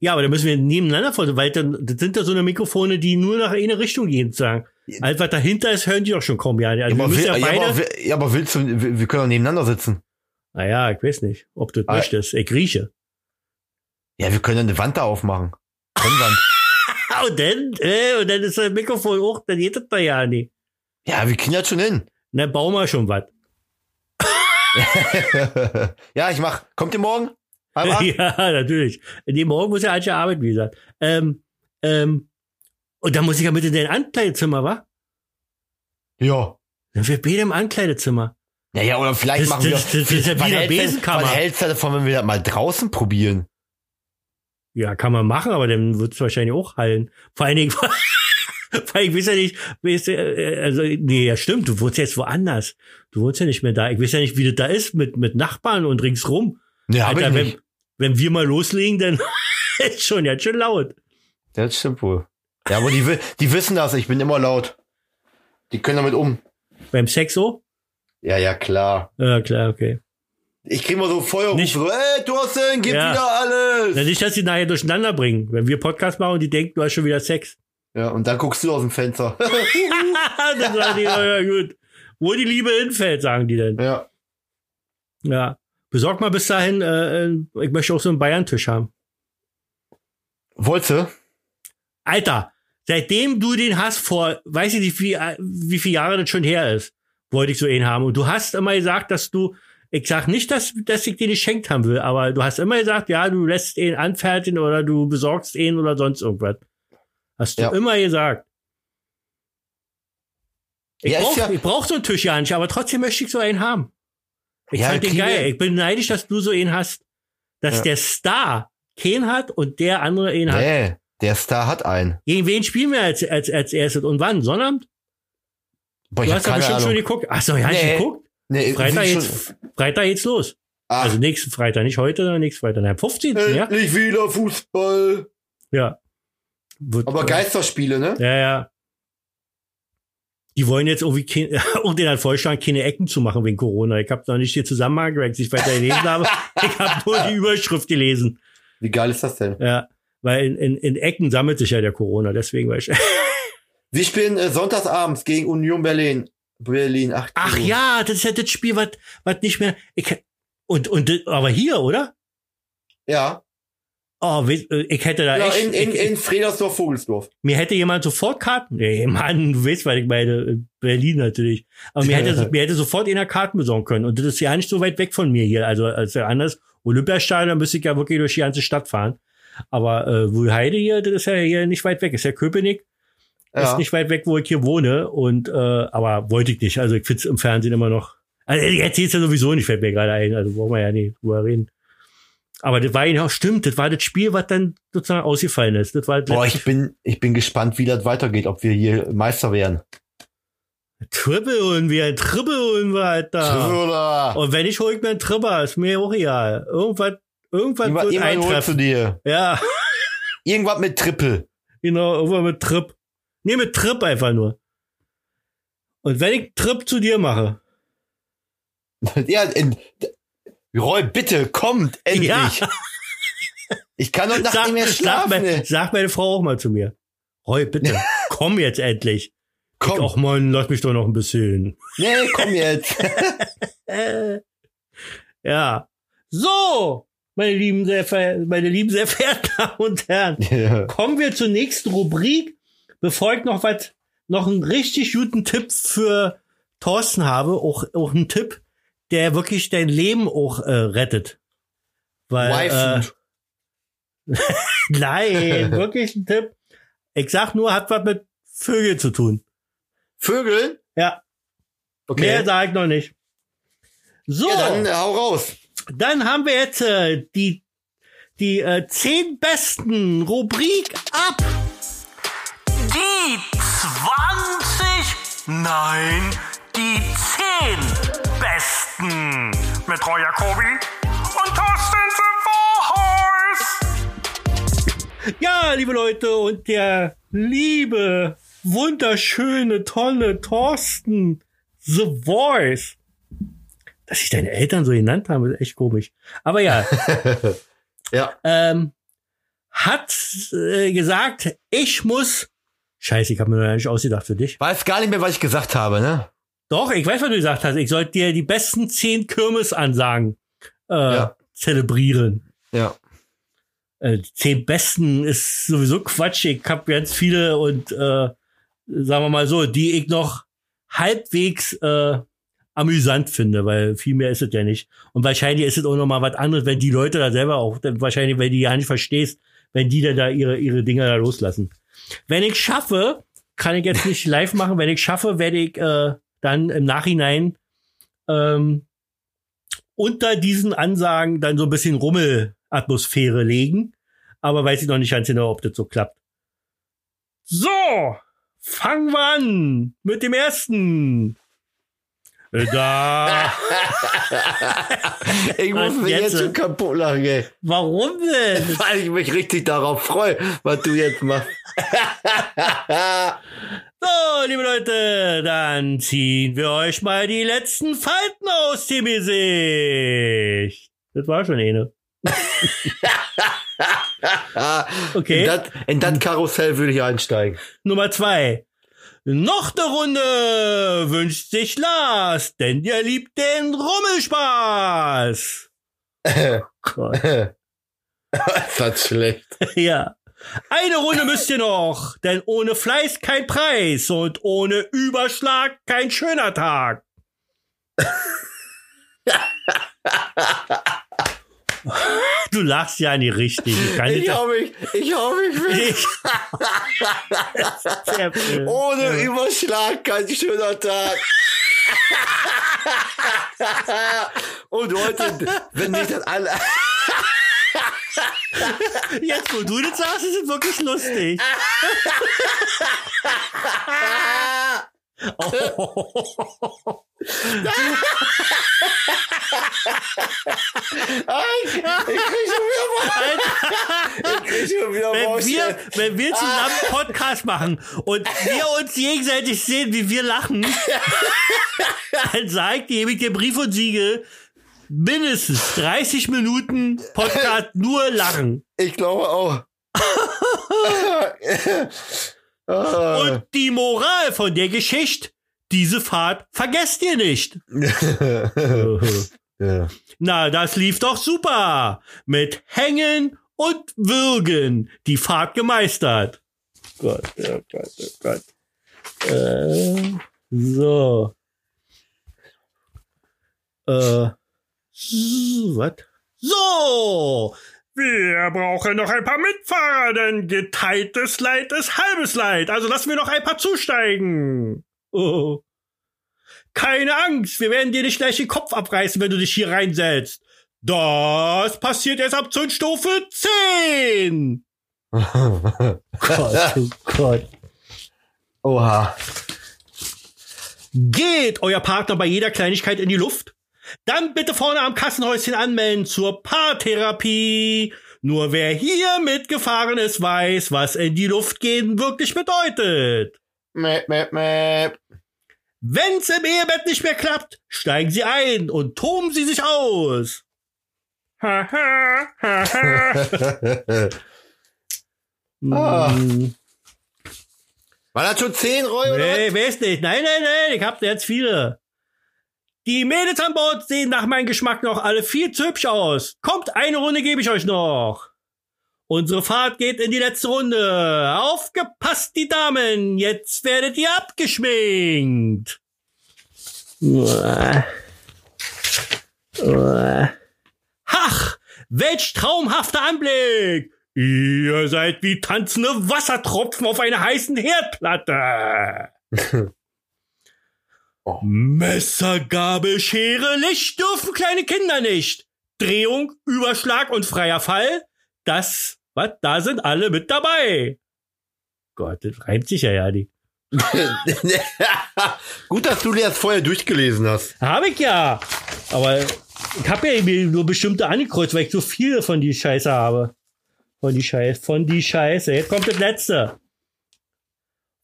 Speaker 1: Ja, aber da müssen wir nebeneinander vor, weil dann, das sind ja so eine Mikrofone, die nur nach eine Richtung gehen, sozusagen. Alles, was dahinter ist, hören die doch schon kaum, ja. Also
Speaker 2: Ja, aber, will,
Speaker 1: ja
Speaker 2: ja,
Speaker 1: beide,
Speaker 2: aber, will- ja, aber willst du, wir wir können doch nebeneinander sitzen.
Speaker 1: naja, ich weiß nicht, ob du das
Speaker 2: Ah.
Speaker 1: möchtest. Ich rieche.
Speaker 2: Ja, wir können eine Wand da aufmachen. Trennwand.
Speaker 1: Und dann, äh, und dann ist das Mikrofon hoch, dann geht das da ja nicht.
Speaker 2: ja, wir kriegen das schon hin.
Speaker 1: Dann bauen wir schon was.
Speaker 2: ja, ich mach. Kommt ihr morgen?
Speaker 1: Ja, natürlich. Nee, morgen muss ja alte Arbeit, wie gesagt. Ähm, ähm, und dann muss ich ja mit in dein Ankleidezimmer, wa?
Speaker 2: ja.
Speaker 1: Dann wir beide im Ankleidezimmer.
Speaker 2: Ja, ja, oder vielleicht
Speaker 1: Das-
Speaker 2: machen wir.
Speaker 1: das- das ist ja wie
Speaker 2: was
Speaker 1: eine
Speaker 2: hältst du-
Speaker 1: Besenkammer.
Speaker 2: Was hältst du davon, wenn wir das mal draußen probieren?
Speaker 1: Ja, kann man machen, aber dann wird's wahrscheinlich auch hallen. Vor allen Dingen, weil ich weiß ja nicht, weiß, äh, also, nee, ja stimmt, du wohnst jetzt woanders. Du wohnst ja nicht mehr da. Ich weiß ja nicht, wie das da ist mit, mit Nachbarn und ringsrum.
Speaker 2: Ich
Speaker 1: Alter, wenn, wenn wir mal loslegen, dann ist schon ganz schön laut.
Speaker 2: Das stimmt wohl. Ja, aber die, die wissen das, ich bin immer laut. Die können damit um.
Speaker 1: Beim Sex so?
Speaker 2: Ja, ja, klar.
Speaker 1: Ja, klar, okay.
Speaker 2: Ich krieg mal so Feuerrufe,
Speaker 1: Nicht-
Speaker 2: so, ey, Thorsten, gib
Speaker 1: Ja.
Speaker 2: wieder alles.
Speaker 1: Na, nicht, dass die nachher durcheinander bringen. Wenn wir Podcast machen und die denken, du hast schon wieder Sex.
Speaker 2: Ja, und dann guckst du aus dem Fenster.
Speaker 1: dann sagen die, ja, gut. Wo die Liebe hinfällt, sagen die denn.
Speaker 2: ja.
Speaker 1: Ja. Besorg mal bis dahin, äh, äh, ich möchte auch so einen Bayern-Tisch haben.
Speaker 2: Wolltest du?
Speaker 1: Alter, seitdem du den hast vor, weiß ich nicht, wie, äh, wie viele Jahre das schon her ist, wollte ich so einen haben. Und du hast immer gesagt, dass du, ich sag nicht, dass, dass ich den geschenkt haben will, aber du hast immer gesagt, ja, du lässt ihn anfertigen oder du besorgst ihn oder sonst irgendwas. Hast du
Speaker 2: Ja.
Speaker 1: immer gesagt. Ich
Speaker 2: Ja, ist
Speaker 1: brauch,
Speaker 2: ja-
Speaker 1: ich brauch so einen Tisch ja nicht, aber trotzdem möchte ich so einen haben. Ich
Speaker 2: Ja,
Speaker 1: fand den geil. Ich bin neidisch, dass du so einen hast. Dass
Speaker 2: Ja.
Speaker 1: der Star keinen hat und der andere einen hat.
Speaker 2: Nee, der Star hat einen.
Speaker 1: Gegen wen spielen wir als, als, als erstes und wann? Sonnabend?
Speaker 2: Boah, ich
Speaker 1: Du hast ja bestimmt schon
Speaker 2: Ahnung.
Speaker 1: geguckt. Ach so, ja,
Speaker 2: Nee.
Speaker 1: geguckt?
Speaker 2: Nee,
Speaker 1: Freitag geht's, Freitag geht's los.
Speaker 2: Ach,
Speaker 1: Also nächsten Freitag, nicht heute, sondern nächsten Freitag. Nein, 15. ja?
Speaker 2: endlich wieder Fußball.
Speaker 1: Ja. Wird,
Speaker 2: Aber Geisterspiele, ne?
Speaker 1: Ja, ja. die wollen jetzt irgendwie kein, und den hat vorgeschlagen, keine Ecken zu machen wegen Corona. Ich habe noch nicht den Zusammenhang, weil ich nicht weiter gelesen habe. Ich habe nur die Überschrift gelesen.
Speaker 2: Wie geil ist das denn?
Speaker 1: Ja, weil in, in, in Ecken sammelt sich ja der Corona, deswegen weiß ich.
Speaker 2: Wir spielen äh, sonntagsabends gegen Union Berlin. Berlin, 8
Speaker 1: Ach
Speaker 2: Uhr.
Speaker 1: ja, das ist ja das Spiel, was was nicht mehr. Ich, und und aber hier, oder?
Speaker 2: Ja.
Speaker 1: Oh, äh, ich hätte da
Speaker 2: ja
Speaker 1: echt.
Speaker 2: in, in,
Speaker 1: ich,
Speaker 2: in Fredersdorf, Vogelsdorf.
Speaker 1: mir hätte jemand sofort Karten. Nee, Mann, du weißt, weil ich meine, in Berlin natürlich. Aber mir hätte, mir hätte sofort einer Karten besorgen können. Und das ist ja nicht so weit weg von mir hier. Also als ja anders. Olympiastadion müsste ich ja wirklich durch die ganze Stadt fahren. Aber äh, Wuhlheide hier, das ist ja hier nicht weit weg. Ist ja Köpenick. Ist
Speaker 2: Ja.
Speaker 1: nicht weit weg, wo ich hier wohne. Und äh, aber wollte ich nicht. Also ich find's im Fernsehen immer noch. Also jetzt sieht's ja sowieso nicht, fällt mir gerade ein. Also brauchen wir ja nicht drüber reden. Aber das war ja auch stimmt, das war das Spiel, was dann sozusagen ausgefallen ist. Das war das
Speaker 2: Boah, ich bin, ich bin gespannt, wie das weitergeht, ob wir hier Meister werden.
Speaker 1: Triple holen wir, Triple holen wir, Alter.
Speaker 2: Oder?
Speaker 1: Und wenn ich hol ich mir einen Tripper, ist mir auch egal. Irgendwas, irgendwas
Speaker 2: Irgendwas,
Speaker 1: wird eintreffen.
Speaker 2: dir.
Speaker 1: Ja,
Speaker 2: Irgendwas mit Triple.
Speaker 1: genau, irgendwas mit Trip. Nee, mit Trip einfach nur. Und wenn ich Trip zu dir mache,
Speaker 2: ja, in, Roy, bitte, kommt, endlich.
Speaker 1: Ja.
Speaker 2: Ich kann heute Nacht nicht mehr
Speaker 1: sag,
Speaker 2: schlafen.
Speaker 1: mein,
Speaker 2: ey.
Speaker 1: sag meine Frau auch mal zu mir. Roy, bitte, komm jetzt endlich.
Speaker 2: Komm,
Speaker 1: Ach man, lass mich doch noch ein bisschen.
Speaker 2: nee, komm jetzt.
Speaker 1: Ja. So, meine lieben, sehr meine lieben, sehr verehrten Damen und Herren.
Speaker 2: Ja.
Speaker 1: Kommen wir zur nächsten Rubrik, bevor ich noch was, noch einen richtig guten Tipp für Thorsten habe, auch, auch einen Tipp, der wirklich dein Leben auch äh, rettet. Weil, äh, nein, wirklich ein Tipp. Ich sag nur, hat was mit Vögeln zu tun.
Speaker 2: Vögel?
Speaker 1: Ja, mehr
Speaker 2: Okay.
Speaker 1: sag ich noch nicht. So,
Speaker 2: Ja, dann
Speaker 1: dann,
Speaker 2: äh, hau raus.
Speaker 1: haben wir jetzt äh, die, die äh, zehn besten Rubrik ab.
Speaker 3: Die 20, nein, die 10 besten mit Roy Jacobi und Thorsten Sevorhaus.
Speaker 1: Ja, liebe Leute, und der liebe, wunderschöne, tolle Thorsten The Voice. Dass sich deine Eltern so genannt haben, ist echt komisch. Aber ja,
Speaker 2: Ja.
Speaker 1: ähm, hat äh, gesagt, ich muss. Scheiße, ich habe mir noch nicht ausgedacht für dich.
Speaker 2: Weiß gar nicht mehr, was ich gesagt habe, ne?
Speaker 1: Doch, ich weiß, was du gesagt hast. Ich sollte dir die besten zehn Kirmesansagen äh,
Speaker 2: Ja.
Speaker 1: zelebrieren.
Speaker 2: Ja.
Speaker 1: äh, die zehn besten ist sowieso Quatsch. Ich habe ganz viele und äh, sagen wir mal so, die ich noch halbwegs äh, amüsant finde, weil viel mehr ist es ja nicht. Und wahrscheinlich ist es auch noch mal was anderes, wenn die Leute da selber auch, wahrscheinlich, wenn die ja nicht verstehst, wenn die dann da ihre, ihre Dinger da loslassen. Wenn ich schaffe, kann ich jetzt nicht live machen, wenn ich schaffe, werde ich äh, dann im Nachhinein ähm, unter diesen Ansagen dann so ein bisschen Rummelatmosphäre legen. Aber weiß ich noch nicht ganz genau, ob das so klappt. So, fangen wir an mit dem ersten. Äh, Da.
Speaker 2: Ich muss mich
Speaker 1: jetzt,
Speaker 2: jetzt schon kaputt lachen, ey.
Speaker 1: Warum denn?
Speaker 2: Weil ich mich richtig darauf freue, was du jetzt machst.
Speaker 1: So, liebe Leute, dann ziehen wir euch mal die letzten Falten aus dem Gesicht. Das war schon eine. Okay.
Speaker 2: In das, Karussell würde ich einsteigen.
Speaker 1: Nummer zwei. Noch eine Runde wünscht sich Lars, denn der liebt den Rummelspaß. Gott.
Speaker 2: ist das schlecht.
Speaker 1: Ja. Eine Runde müsst ihr noch, denn ohne Fleiß kein Preis und ohne Überschlag kein schöner Tag. Du lachst ja nicht richtig. Ich kann
Speaker 2: Ich ich weg.
Speaker 1: Ich, Sehr schön.
Speaker 2: Ohne Überschlag kein schöner Tag. Und heute, wenn nicht das alle.
Speaker 1: Jetzt, wo du das sagst, ist es wirklich lustig. Oh.
Speaker 2: Ah, ich, ich krieg schon wieder,
Speaker 1: wenn, wir, wenn wir zusammen einen Podcast machen und wir uns gegenseitig sehen, wie wir lachen, dann sagt gebe ich dir Brief und Siegel, mindestens 30 Minuten Podcast nur lachen.
Speaker 2: Ich glaube auch.
Speaker 1: Und die Moral von der Geschichte, diese Fahrt vergesst ihr nicht.
Speaker 2: ja.
Speaker 1: Na, das lief doch super. Mit Hängen und Würgen die Fahrt gemeistert. Gott, oh Gott, oh Gott. Äh, so. Äh, was? So! Wir brauchen noch ein paar Mitfahrer, denn geteiltes Leid ist halbes Leid. Also lassen wir noch ein paar zusteigen. Oh. Keine Angst, wir werden dir nicht gleich den Kopf abreißen, wenn du dich hier reinsetzt. Das passiert erst ab Zündstufe 10. Gott, oh Gott.
Speaker 2: Oha.
Speaker 1: Geht euer Partner bei jeder Kleinigkeit in die Luft? Dann bitte vorne am Kassenhäuschen anmelden zur Paartherapie. Nur wer hier mitgefahren ist, weiß, was in die Luft gehen wirklich bedeutet.
Speaker 2: Mäp, mäp, mäp.
Speaker 1: Wenn's im Ehebett nicht mehr klappt, steigen Sie ein und toben Sie sich aus. Haha, haha.
Speaker 2: Ah.
Speaker 1: Hm.
Speaker 2: War das schon 10 Roy oder
Speaker 1: Nee, weiß nicht. Nein, nein, nein, ich hab jetzt viele. Die Mädels an Bord sehen nach meinem Geschmack noch alle viel zu hübsch aus. Kommt, eine Runde gebe ich euch noch. Unsere Fahrt geht in die letzte Runde. Aufgepasst, die Damen. Jetzt werdet ihr abgeschminkt. Uah. Uah. Ach, welch traumhafter Anblick. Ihr seid wie tanzende Wassertropfen auf einer heißen Herdplatte.
Speaker 2: Oh.
Speaker 1: Messer, Gabel, Schere, Licht dürfen kleine Kinder nicht. Drehung, Überschlag und freier Fall, das, was, da sind alle mit dabei. Gott, das reimt sich ja, ja, die.
Speaker 2: Gut, dass du dir das vorher durchgelesen hast.
Speaker 1: Hab ich ja. Aber ich hab ja irgendwie nur bestimmte angekreuzt, weil ich so viele von die Scheiße habe. Von die Scheiße, von die Scheiße. Jetzt kommt das letzte.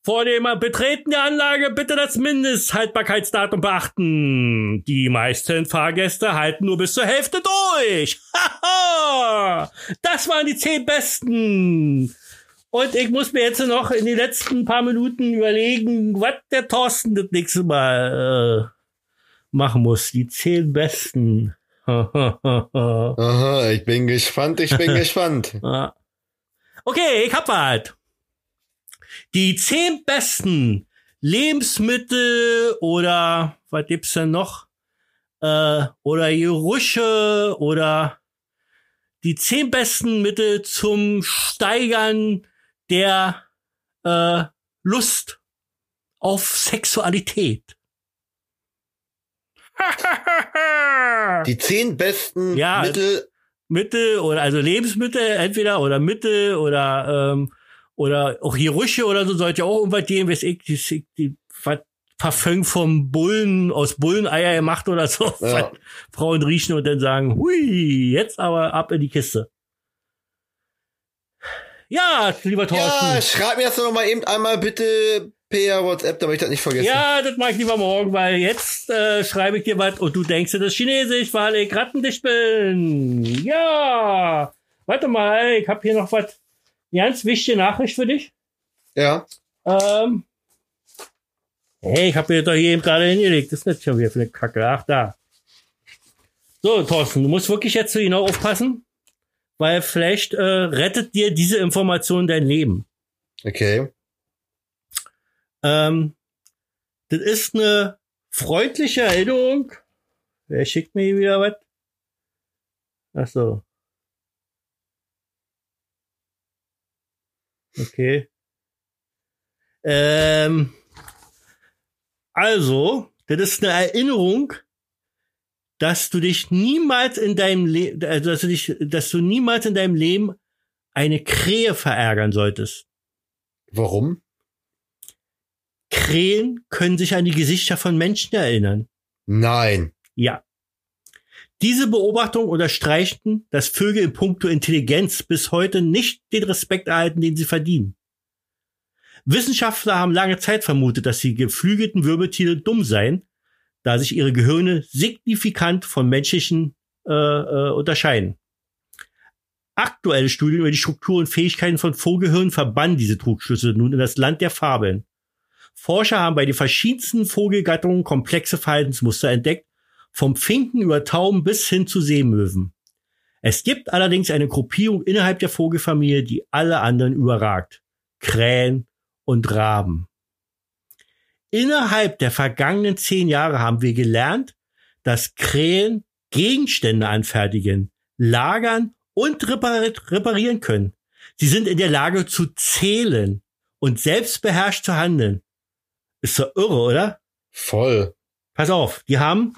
Speaker 1: Vor dem Betreten der Anlage bitte das Mindesthaltbarkeitsdatum beachten. Die meisten Fahrgäste halten nur bis zur Hälfte durch. Haha! das waren die zehn Besten. Und ich muss mir jetzt noch in den letzten paar Minuten überlegen, was der Thorsten das nächste Mal äh, machen muss. Die zehn Besten.
Speaker 2: Aha, ich bin gespannt, ich bin gespannt.
Speaker 1: Okay, ich hab was. Die zehn besten Lebensmittel oder was gibt's denn noch? Äh, oder Gerüche oder die zehn besten Mittel zum Steigern der äh, Lust auf Sexualität.
Speaker 2: Die zehn besten
Speaker 1: Ja.
Speaker 2: Mittel.
Speaker 1: Mittel oder also Lebensmittel entweder oder Mittel oder ähm, oder auch Gerüche oder so sollte ja auch irgendwas geben, weiß ich, die, die, was Parfüm vom Bullen aus Bulleneier gemacht oder so.
Speaker 2: Ja.
Speaker 1: Frauen riechen und dann sagen, hui, jetzt aber ab in die Kiste. Ja, lieber Thorsten.
Speaker 2: Ja, schreib mir das doch noch mal eben einmal bitte per WhatsApp, damit ich das nicht vergesse.
Speaker 1: Ja, das mache ich lieber morgen, weil jetzt äh, schreibe ich dir was und du denkst, das ist Chinesisch, weil ich rattendicht bin. Ja. Warte mal, ich habe hier noch was. Ganz wichtige Nachricht für dich.
Speaker 2: Ja.
Speaker 1: Ähm. Hey, ich habe mir doch hier eben gerade hingelegt. Das ist nicht schon wieder für eine Kacke. Ach, da. So, Thorsten, du musst wirklich jetzt so genau aufpassen, weil vielleicht äh, rettet dir diese Information dein Leben.
Speaker 2: Okay.
Speaker 1: Ähm, das ist eine freundliche Erinnerung. Wer schickt mir hier wieder was? Ach so. Okay. Ähm, also, das ist eine Erinnerung, dass du dich niemals in deinem Leben, also dass du dich, dass du niemals in deinem Leben eine Krähe verärgern solltest.
Speaker 2: Warum?
Speaker 1: Krähen können sich an die Gesichter von Menschen erinnern.
Speaker 2: Nein.
Speaker 1: Ja. Diese Beobachtung unterstreichten, dass Vögel in puncto Intelligenz bis heute nicht den Respekt erhalten, den sie verdienen. Wissenschaftler haben lange Zeit vermutet, dass die geflügelten Wirbeltiere dumm seien, da sich ihre Gehirne signifikant von menschlichen äh, äh, unterscheiden. Aktuelle Studien über die Struktur und Fähigkeiten von Vogelhirnen verbannen diese Trugschlüsse nun in das Land der Fabeln. Forscher haben bei den verschiedensten Vogelgattungen komplexe Verhaltensmuster entdeckt, vom Finken über Tauben bis hin zu Seemöwen. Es gibt allerdings eine Gruppierung innerhalb der Vogelfamilie, die alle anderen überragt. Krähen und Raben. Innerhalb der vergangenen zehn Jahre haben wir gelernt, dass Krähen Gegenstände anfertigen, lagern und reparieren können. Sie sind in der Lage zu zählen und selbstbeherrscht zu handeln. Ist doch irre, oder?
Speaker 2: Voll.
Speaker 1: Pass auf, die haben,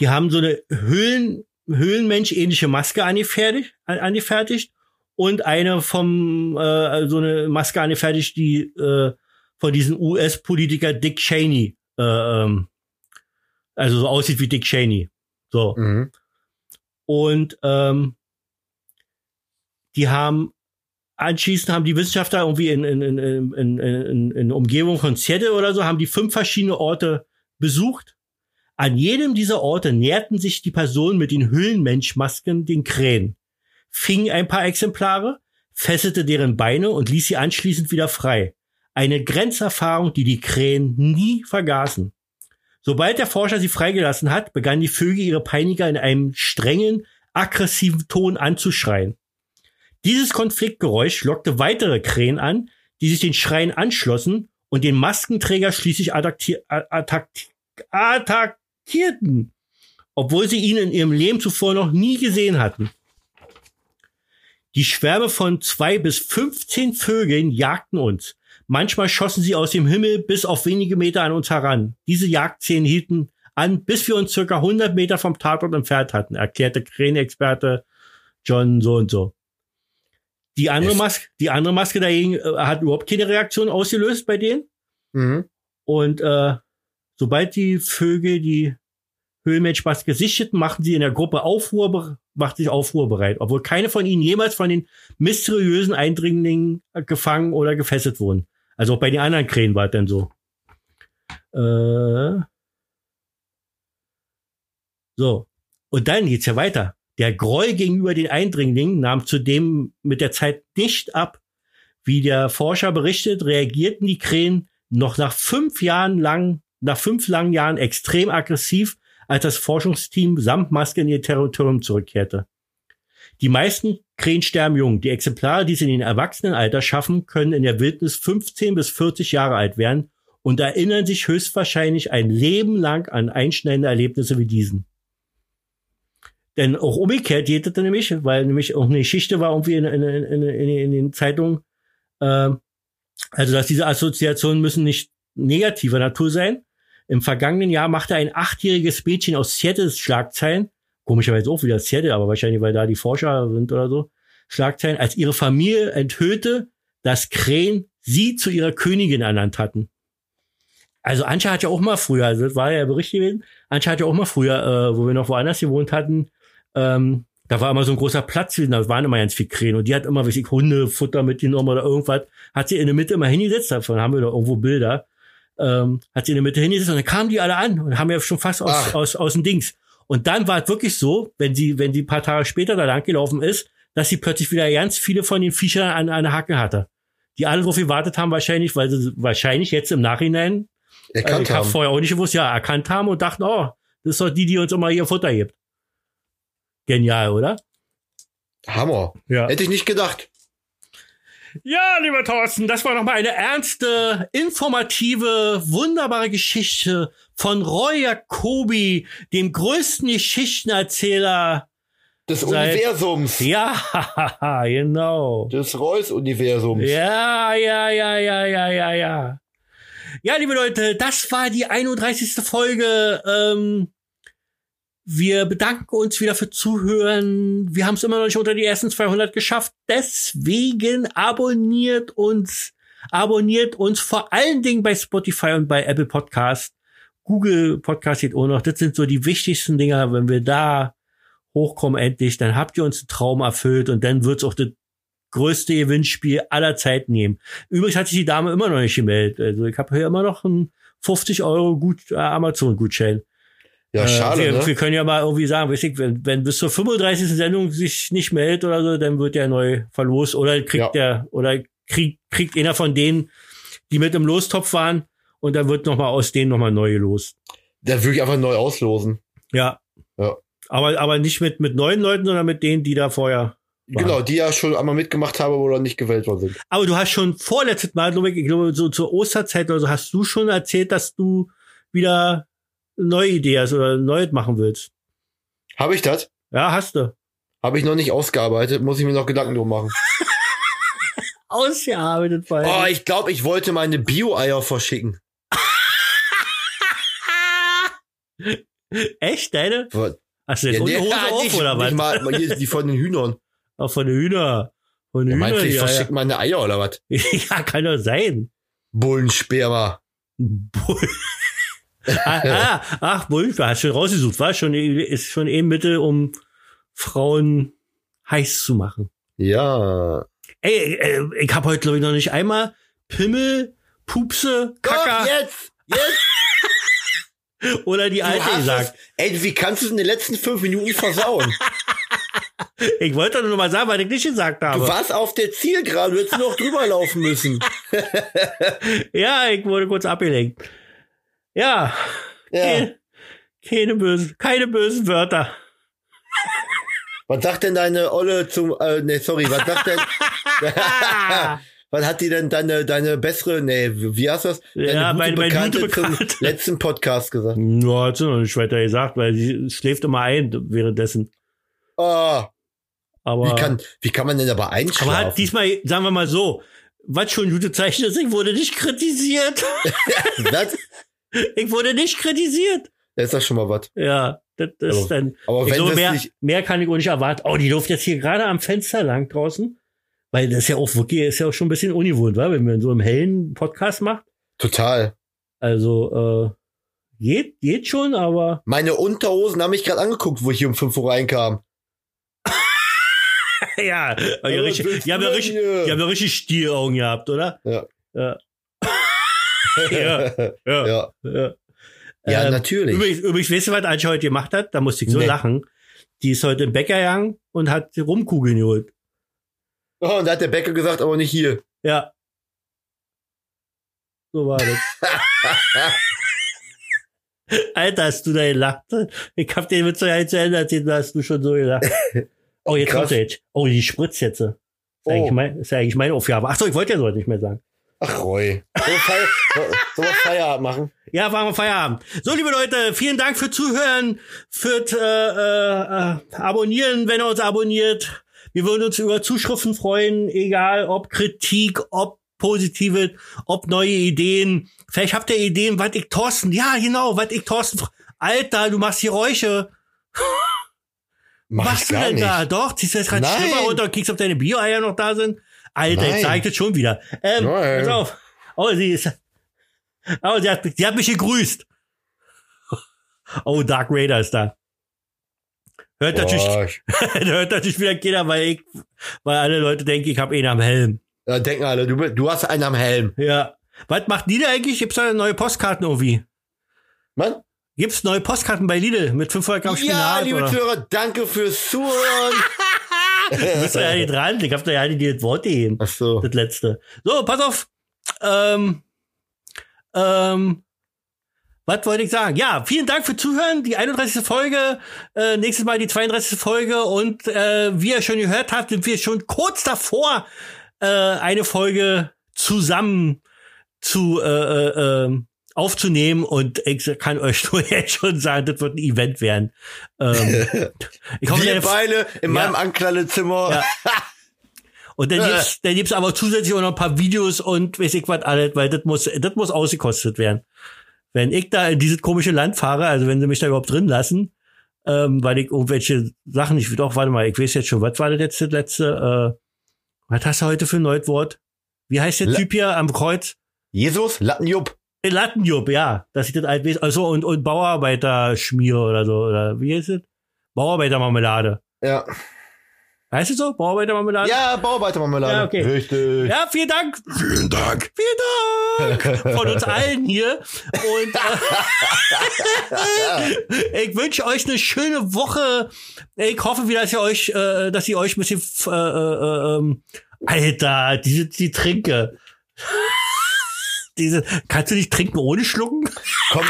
Speaker 1: die haben so eine Höhlen, Höhlenmensch-ähnliche Maske angefertigt, angefertigt und eine vom, äh, so eine Maske angefertigt, die äh, von diesem US-Politiker Dick Cheney, äh, ähm, also so aussieht wie Dick Cheney. So.
Speaker 2: Mhm.
Speaker 1: Und ähm, die haben anschließend haben die Wissenschaftler irgendwie in, in, in, in, in, in Umgebung von Seattle oder so, haben die fünf verschiedene Orte besucht. An jedem dieser Orte näherten sich die Personen mit den Höhlenmenschmasken den Krähen, fing ein paar Exemplare, fesselte deren Beine und ließ sie anschließend wieder frei. Eine Grenzerfahrung, die die Krähen nie vergaßen. Sobald der Forscher sie freigelassen hat, begannen die Vögel ihre Peiniger in einem strengen, aggressiven Ton anzuschreien. Dieses Konfliktgeräusch lockte weitere Krähen an, die sich den Schreien anschlossen und den Maskenträger schließlich attackierten, obwohl sie ihn in ihrem Leben zuvor noch nie gesehen hatten. Die Schwärme von zwei bis 15 Vögeln jagten uns. Manchmal schossen sie aus dem Himmel bis auf wenige Meter an uns heran. Diese Jagdszenen hielten an, bis wir uns circa 100 Meter vom Tatort entfernt hatten, erklärte Krähenexperte John so und so. Die andere Maske, die andere Maske dagegen äh, hat überhaupt keine Reaktion ausgelöst bei denen.
Speaker 2: Mhm.
Speaker 1: Und äh, sobald die Vögel die Höhlenmenschmaske sichteten, machten sie in der Gruppe Aufruhr, macht sich Aufruhr bereit, obwohl keine von ihnen jemals von den mysteriösen Eindringlingen gefangen oder gefesselt wurden. Also auch bei den anderen Krähen war es dann so. Äh, so. Und dann geht's ja weiter. Der Groll gegenüber den Eindringlingen nahm zudem mit der Zeit nicht ab. Wie der Forscher berichtet, reagierten die Krähen noch nach fünf Jahren lang, nach fünf langen Jahren extrem aggressiv, als das Forschungsteam samt Maske in ihr Territorium zurückkehrte. Die meisten Krähen sterben jung. Die Exemplare, die sie in den Erwachsenenalter schaffen, können in der Wildnis 15 bis 40 Jahre alt werden und erinnern sich höchstwahrscheinlich ein Leben lang an einschneidende Erlebnisse wie diesen. Denn auch umgekehrt geht es nämlich, weil nämlich auch eine Geschichte war irgendwie in, in, in, in, den Zeitungen, äh, also dass diese Assoziationen müssen nicht negativer Natur sein. Im vergangenen Jahr machte ein achtjähriges Mädchen aus Seattle Schlagzeilen, komischerweise auch wieder Seattle, aber wahrscheinlich, weil da die Forscher sind oder so, Schlagzeilen, als ihre Familie enthüllte, dass Krähen sie zu ihrer Königin ernannt hatten. Also Ancha hat ja auch mal früher, also das war ja Bericht gewesen, Ancha hat ja auch mal früher, äh, wo wir noch woanders gewohnt hatten, ähm, da war immer so ein großer Platz, da waren immer ganz viel Krähen und die hat immer, weiß ich, Hundefutter mitgenommen oder irgendwas, hat sie in der Mitte immer hingesetzt, davon haben wir da irgendwo Bilder, ähm, hat sie in der Mitte hingesetzt und dann kamen die alle an und haben ja schon fast aus, aus, aus dem Dings. Und dann war es wirklich so, wenn sie, wenn sie paar Tage später da lang gelaufen ist, dass sie plötzlich wieder ganz viele von den Viechern an, der Hacke hatte. Die alle drauf gewartet haben wahrscheinlich, weil sie wahrscheinlich jetzt im Nachhinein,
Speaker 2: Erkannt
Speaker 1: äh, ich habe
Speaker 2: haben.
Speaker 1: vorher auch nicht gewusst, ja, erkannt haben und dachten, oh, das ist doch die, die uns immer ihr Futter gibt. Genial, oder?
Speaker 2: Hammer.
Speaker 1: Ja.
Speaker 2: Hätte ich nicht gedacht.
Speaker 1: Ja, lieber Thorsten, das war nochmal eine ernste, informative, wunderbare Geschichte von Roy Jacobi, dem größten Geschichtenerzähler.
Speaker 2: Des
Speaker 1: Seit-
Speaker 2: Universums.
Speaker 1: Ja, genau.
Speaker 2: Des Reus-Universums.
Speaker 1: Ja, ja, ja, ja, ja, ja, ja. Ja, liebe Leute, das war die 31. Folge. Ähm, wir bedanken uns wieder für Zuhören. Wir haben es immer noch nicht unter die ersten 200 geschafft. Deswegen abonniert uns abonniert uns vor allen Dingen bei Spotify und bei Apple Podcast. Google Podcast geht auch noch. Das sind so die wichtigsten Dinger. Wenn wir da hochkommen endlich, dann habt ihr uns einen Traum erfüllt und dann wird's auch das größte Gewinnspiel aller Zeiten nehmen. Übrigens hat sich die Dame immer noch nicht gemeldet. Also ich habe hier immer noch einen 50 Euro Gut äh, Amazon-Gutschein.
Speaker 2: Ja, schade,
Speaker 1: äh, wir,
Speaker 2: ne?
Speaker 1: wir können ja mal irgendwie sagen, ich, wenn, wenn bis zur 35. Sendung sich nicht meldet oder so, dann wird der neu verlost oder kriegt
Speaker 2: Ja.
Speaker 1: der oder kriegt kriegt einer von denen, die mit im Lostopf waren und dann wird noch mal aus denen noch mal neu gelost.
Speaker 2: Der würde ich einfach neu auslosen.
Speaker 1: Ja.
Speaker 2: Ja.
Speaker 1: Aber aber nicht mit mit neuen Leuten, sondern mit denen, die da vorher. Wow.
Speaker 2: Genau, die ja schon einmal mitgemacht haben oder nicht gewählt worden sind.
Speaker 1: Aber du hast schon vorletztes Mal, glaube ich, ich glaube so zur Osterzeit oder so, hast du schon erzählt, dass du wieder neue Idee hast oder neu machen willst.
Speaker 2: Habe ich das?
Speaker 1: Ja, hast du.
Speaker 2: Habe ich noch nicht ausgearbeitet, muss ich mir noch Gedanken drum machen.
Speaker 1: Ausgearbeitet, weil.
Speaker 2: Oh, ich glaube, ich wollte meine Bio-Eier verschicken.
Speaker 1: Echt, deine?
Speaker 2: Was?
Speaker 1: Hast du jetzt ohne Hose
Speaker 2: ja,
Speaker 1: auf
Speaker 2: nicht,
Speaker 1: oder was?
Speaker 2: mal, mal hier die von den Hühnern.
Speaker 1: Auch von den Hühner. Von
Speaker 2: Ja,
Speaker 1: den
Speaker 2: meinst du,
Speaker 1: Hühner,
Speaker 2: ich
Speaker 1: ja,
Speaker 2: verschicke meine Eier oder was?
Speaker 1: ja. ja, kann doch sein.
Speaker 2: Bullensperma.
Speaker 1: Bull. Ah, ah, ach, Bull, hast schon rausgesucht, war schon, ist schon eben Mittel, um Frauen heiß zu machen.
Speaker 2: Ja.
Speaker 1: Ey, äh, ich habe heute, glaube ich, noch nicht einmal Pimmel, Pupse,
Speaker 2: Doch,
Speaker 1: Kacker
Speaker 2: jetzt! Jetzt!
Speaker 1: oder die
Speaker 2: Du
Speaker 1: Alte gesagt.
Speaker 2: es. Ey, wie kannst du es in den letzten fünf Minuten versauen?
Speaker 1: Ich wollte doch nur mal sagen, was ich nicht gesagt
Speaker 2: Du
Speaker 1: habe.
Speaker 2: warst auf der Zielgerade, du hättest noch drüber laufen müssen.
Speaker 1: Ja, ich wurde kurz abgelenkt. Ja,
Speaker 2: Ja.
Speaker 1: keine, keine bösen, keine bösen Wörter.
Speaker 2: Was sagt denn deine Olle zum, äh, nee, sorry, was sagt denn, was hat die denn deine, deine bessere, nee, wie heißt das? Deine
Speaker 1: Ja, meine- meine
Speaker 2: Bekannte
Speaker 1: gute
Speaker 2: zum
Speaker 1: Bekannte.
Speaker 2: letzten Podcast gesagt.
Speaker 1: Ja, hat sie noch nicht weiter gesagt, weil sie schläft immer ein währenddessen.
Speaker 2: Oh,
Speaker 1: Aber,
Speaker 2: wie kann, wie kann man denn aber einschlafen?
Speaker 1: aber hat diesmal, sagen wir mal so, was schon gute Zeichen ist, ich wurde nicht kritisiert.
Speaker 2: das,
Speaker 1: ich wurde nicht kritisiert.
Speaker 2: das ist doch schon mal was.
Speaker 1: Ja, das ist
Speaker 2: Aber-
Speaker 1: dann.
Speaker 2: Aber wenn das
Speaker 1: mehr,
Speaker 2: nicht,
Speaker 1: mehr kann ich auch nicht erwarten. Oh, die läuft jetzt hier gerade am Fenster lang draußen. Weil das ist ja auch wirklich, ist ja auch schon ein bisschen ungewohnt, wa? wenn man so im hellen Podcast macht.
Speaker 2: total.
Speaker 1: Also, äh, geht, geht schon, aber
Speaker 2: Meine Unterhosen haben mich gerade angeguckt, wo ich hier um 5 Uhr reinkam.
Speaker 1: ja,
Speaker 2: was
Speaker 1: richtig, ja richtig, ja richtig Stieraugen gehabt, oder?
Speaker 2: Ja.
Speaker 1: Ja. ja, ja,
Speaker 2: ja.
Speaker 1: ja. Ähm,
Speaker 2: natürlich.
Speaker 1: Übrigens, übrigens, weißt du, was Antje heute gemacht hat? Da musste ich so
Speaker 2: Nee.
Speaker 1: lachen. Die ist heute im Bäcker gegangen und hat Rumkugeln geholt.
Speaker 2: Oh, und da hat der Bäcker gesagt, aber nicht hier.
Speaker 1: Ja. So war das. Alter, hast du da gelacht? Ich hab den Witz ja jetzt erzählt, da hast du schon so gelacht. Oh, jetzt
Speaker 2: Krass.
Speaker 1: kommt er jetzt. Oh, die spritzt jetzt. Das ist,
Speaker 2: Oh.
Speaker 1: eigentlich mein, ist eigentlich meine Aufgabe. Ach so, ich wollte ja so nicht mehr sagen.
Speaker 2: Ach, Roy. Sollen wir wir Feierabend machen?
Speaker 1: Ja, machen wir Feierabend. So, liebe Leute, vielen Dank für Zuhören, fürs äh, äh, Abonnieren, wenn ihr uns abonniert. Wir würden uns über Zuschriften freuen, egal ob Kritik, ob positive, ob neue Ideen. Vielleicht habt ihr Ideen, was ich Thorsten, ja genau, was ich Thorsten, Alter, du machst Geräusche.
Speaker 2: Mach
Speaker 1: Was machst du denn
Speaker 2: nicht.
Speaker 1: da? Doch, ziehst du jetzt gerade. Schlimmer runter und kriegst, ob deine Bio-Eier noch da sind. Alter,
Speaker 2: Nein.
Speaker 1: ich das schon wieder. Ähm,
Speaker 2: Nein.
Speaker 1: pass auf. Oh, sie ist, oh, sie hat, sie hat mich gegrüßt. Oh, Dark Raider ist da. Hört natürlich,
Speaker 2: Boah, ich-
Speaker 1: hört natürlich wieder keiner, weil ich, weil alle Leute denken, ich habe ihn am Helm.
Speaker 2: ja, denken alle, du, du hast einen am Helm.
Speaker 1: Ja. Was macht Lidl eigentlich? Gibt's da neue Postkarten irgendwie?
Speaker 2: Mann?
Speaker 1: Gibt's neue Postkarten bei Lidl mit 500 Gramm
Speaker 2: Ja,
Speaker 1: Spinat?
Speaker 2: liebe
Speaker 1: oder?
Speaker 2: Zuhörer, danke fürs Zuhören.
Speaker 1: Du bist ja nicht dran. Ich hab da ja nicht die Worte gegeben.
Speaker 2: Ach so.
Speaker 1: Das letzte. So, pass auf. Ähm, ähm, was wollte ich sagen? Ja, vielen Dank für Zuhören. Die 31. Folge, äh, nächstes Mal die 32. Folge und äh, wie ihr schon gehört habt, sind wir schon kurz davor, äh, eine Folge zusammen zu äh, äh, ähm, aufzunehmen und ich kann euch nur jetzt schon sagen, das wird ein Event werden. Ähm, ich hoffe,
Speaker 2: Wir beide in
Speaker 1: Ja.
Speaker 2: meinem Ankleidezimmer.
Speaker 1: Ja. Und dann
Speaker 2: Äh.
Speaker 1: gibt's, dann gibt's aber zusätzlich auch noch ein paar Videos und weiß ich was alles, weil das muss, das muss ausgekostet werden. Wenn ich da in dieses komische Land fahre, also wenn sie mich da überhaupt drin lassen, ähm, weil ich irgendwelche Sachen nicht, doch, warte mal, ich weiß jetzt schon, was war das jetzt das letzte, äh, was hast du heute für ein neues Wort? Wie heißt der
Speaker 2: La-
Speaker 1: Typ hier am Kreuz?
Speaker 2: Jesus, Lattenjupp.
Speaker 1: Äh, Lattenjupp, ja. Das sieht das alt. Also und, und Bauarbeiter-Schmier oder so. Oder wie heißt es? Bauarbeitermarmelade.
Speaker 2: Ja.
Speaker 1: Heißt es so? Bauarbeitermarmelade?
Speaker 2: Ja, Bauarbeitermarmelade.
Speaker 1: Ja, okay.
Speaker 2: Richtig.
Speaker 1: Ja, vielen Dank.
Speaker 4: Vielen Dank.
Speaker 1: Vielen Dank von uns allen hier. Und äh, ich wünsche euch eine schöne Woche. Ich hoffe wieder, dass ihr euch, äh, dass ihr euch ein bisschen, f- äh, äh, ähm, Alter, diese die Trinke. Diese, kannst du nicht trinken ohne schlucken?
Speaker 2: Komm,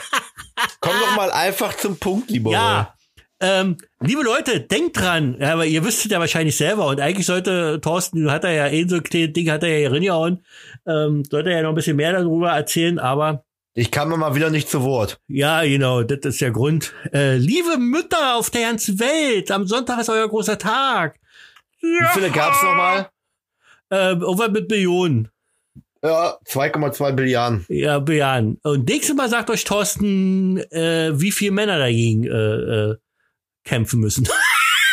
Speaker 2: komm doch mal einfach zum Punkt, lieber.
Speaker 1: Ja. Ähm, liebe Leute, denkt dran, ja, aber ihr wüsstet ja wahrscheinlich selber und eigentlich sollte Thorsten, hat er ja eh so ein kleines Ding, hat er ja hier reingehauen, ähm, sollte er ja noch ein bisschen mehr darüber erzählen, aber
Speaker 2: Ich kam mal wieder nicht zu Wort.
Speaker 1: Ja, genau, das ist der Grund. Äh, liebe Mütter auf der ganzen Welt, am Sonntag ist euer großer Tag.
Speaker 2: Wie viele gab's nochmal?
Speaker 1: Äh, irgendwas mit Billionen.
Speaker 2: Ja, 2,2 Billiarden.
Speaker 1: Ja, Billiarden. Und nächstes Mal sagt euch Thorsten, äh, wie viele Männer dagegen äh, äh, kämpfen müssen.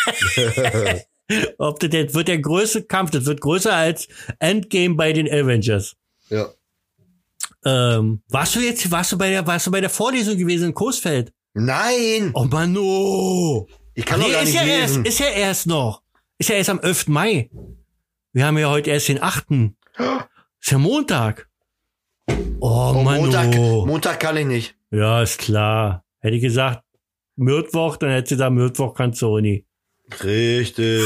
Speaker 1: Ob das jetzt wird der größte Kampf, das wird größer als Endgame bei den Avengers.
Speaker 2: Ja.
Speaker 1: Ähm, warst du jetzt, warst du bei der, warst du bei der Vorlesung gewesen in Coesfeld?
Speaker 2: Nein!
Speaker 1: Oh Mano!
Speaker 2: Ich kann doch
Speaker 1: Nee,
Speaker 2: gar
Speaker 1: ist
Speaker 2: nicht
Speaker 1: ja
Speaker 2: lesen.
Speaker 1: erst, ist ja erst noch. Ist ja erst am 11. Mai. Wir haben ja heute erst den 8. Ist ja Montag. Oh,
Speaker 2: oh,
Speaker 1: Mann.
Speaker 2: Montag,
Speaker 1: oh.
Speaker 2: Montag kann ich nicht.
Speaker 1: Ja, ist klar. Hätte ich gesagt, Mittwoch, dann hätte sie da Mittwoch kannst du nie.
Speaker 2: Richtig.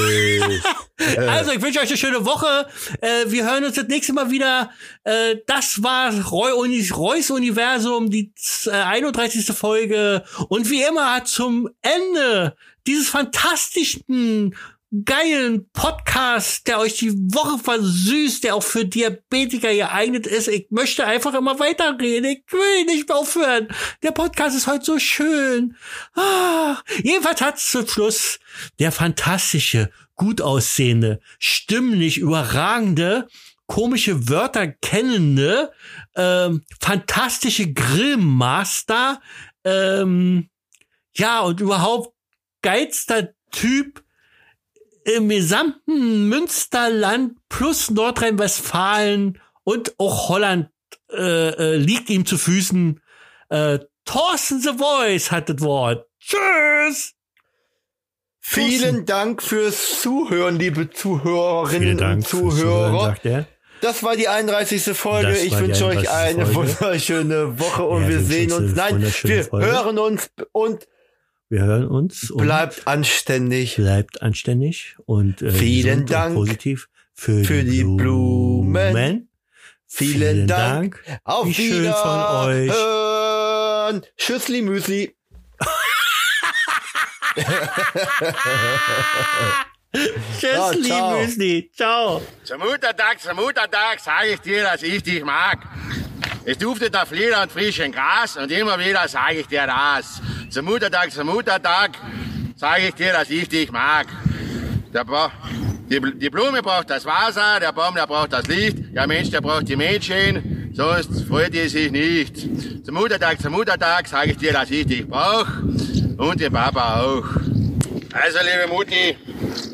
Speaker 1: Also, ich wünsche euch eine schöne Woche. Äh, wir hören uns das nächste Mal wieder. Äh, das war Roy Uni Reus Universum, die äh, 31. Folge. Und wie immer zum Ende dieses fantastischen, geilen Podcast, der euch die Woche versüßt, der auch für Diabetiker geeignet ist. Ich möchte einfach immer weiterreden. Ich will nicht mehr aufhören. Der Podcast ist heute so schön. Ah, jedenfalls hat zum Schluss der fantastische, gut aussehende, stimmlich überragende, komische Wörter kennende, ähm, fantastische Grillmaster, ähm, ja, und überhaupt geilster Typ im gesamten Münsterland plus Nordrhein-Westfalen und auch Holland äh, äh, liegt ihm zu Füßen. Äh, Thorsten The Voice hat das Wort. Tschüss!
Speaker 2: Vielen Dank fürs Zuhören, liebe Zuhörerinnen und Zuhörer.
Speaker 1: sagt er.
Speaker 2: Das war die 31. Folge.
Speaker 1: Das
Speaker 2: Ich wünsche euch
Speaker 1: 31.
Speaker 2: eine
Speaker 1: Folge.
Speaker 2: wunderschöne Woche und
Speaker 1: Ja,
Speaker 2: wir sehen uns. Nein, wir
Speaker 1: Folge.
Speaker 2: hören uns und
Speaker 1: Wir hören uns und
Speaker 2: bleibt anständig.
Speaker 1: bleibt anständig und äh,
Speaker 2: Vielen
Speaker 1: und
Speaker 2: Dank
Speaker 1: positiv für,
Speaker 2: für die
Speaker 1: die
Speaker 2: Blumen.
Speaker 1: Blumen.
Speaker 2: Vielen Dank. Auf
Speaker 1: Wie schön von euch.
Speaker 2: Wiederhören. Tschüssli Müsli.
Speaker 1: Tschüss,
Speaker 2: ciao.
Speaker 1: Müsli. Ciao.
Speaker 3: Zum Muttertag, zum Muttertag sage ich dir, dass ich dich mag. Es duftet nach Flieder und frischem Gras und immer wieder sage ich dir das. Zum Muttertag, zum Muttertag sage ich dir, dass ich dich mag. Der Ba- die, die Blume braucht das Wasser, der Baum, der braucht das Licht, der Mensch, der braucht die Mädchen, sonst freut er sich nicht. Zum Muttertag, zum Muttertag sage ich dir, dass ich dich brauch und den Papa auch. Also, liebe Mutti,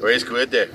Speaker 3: alles Gute.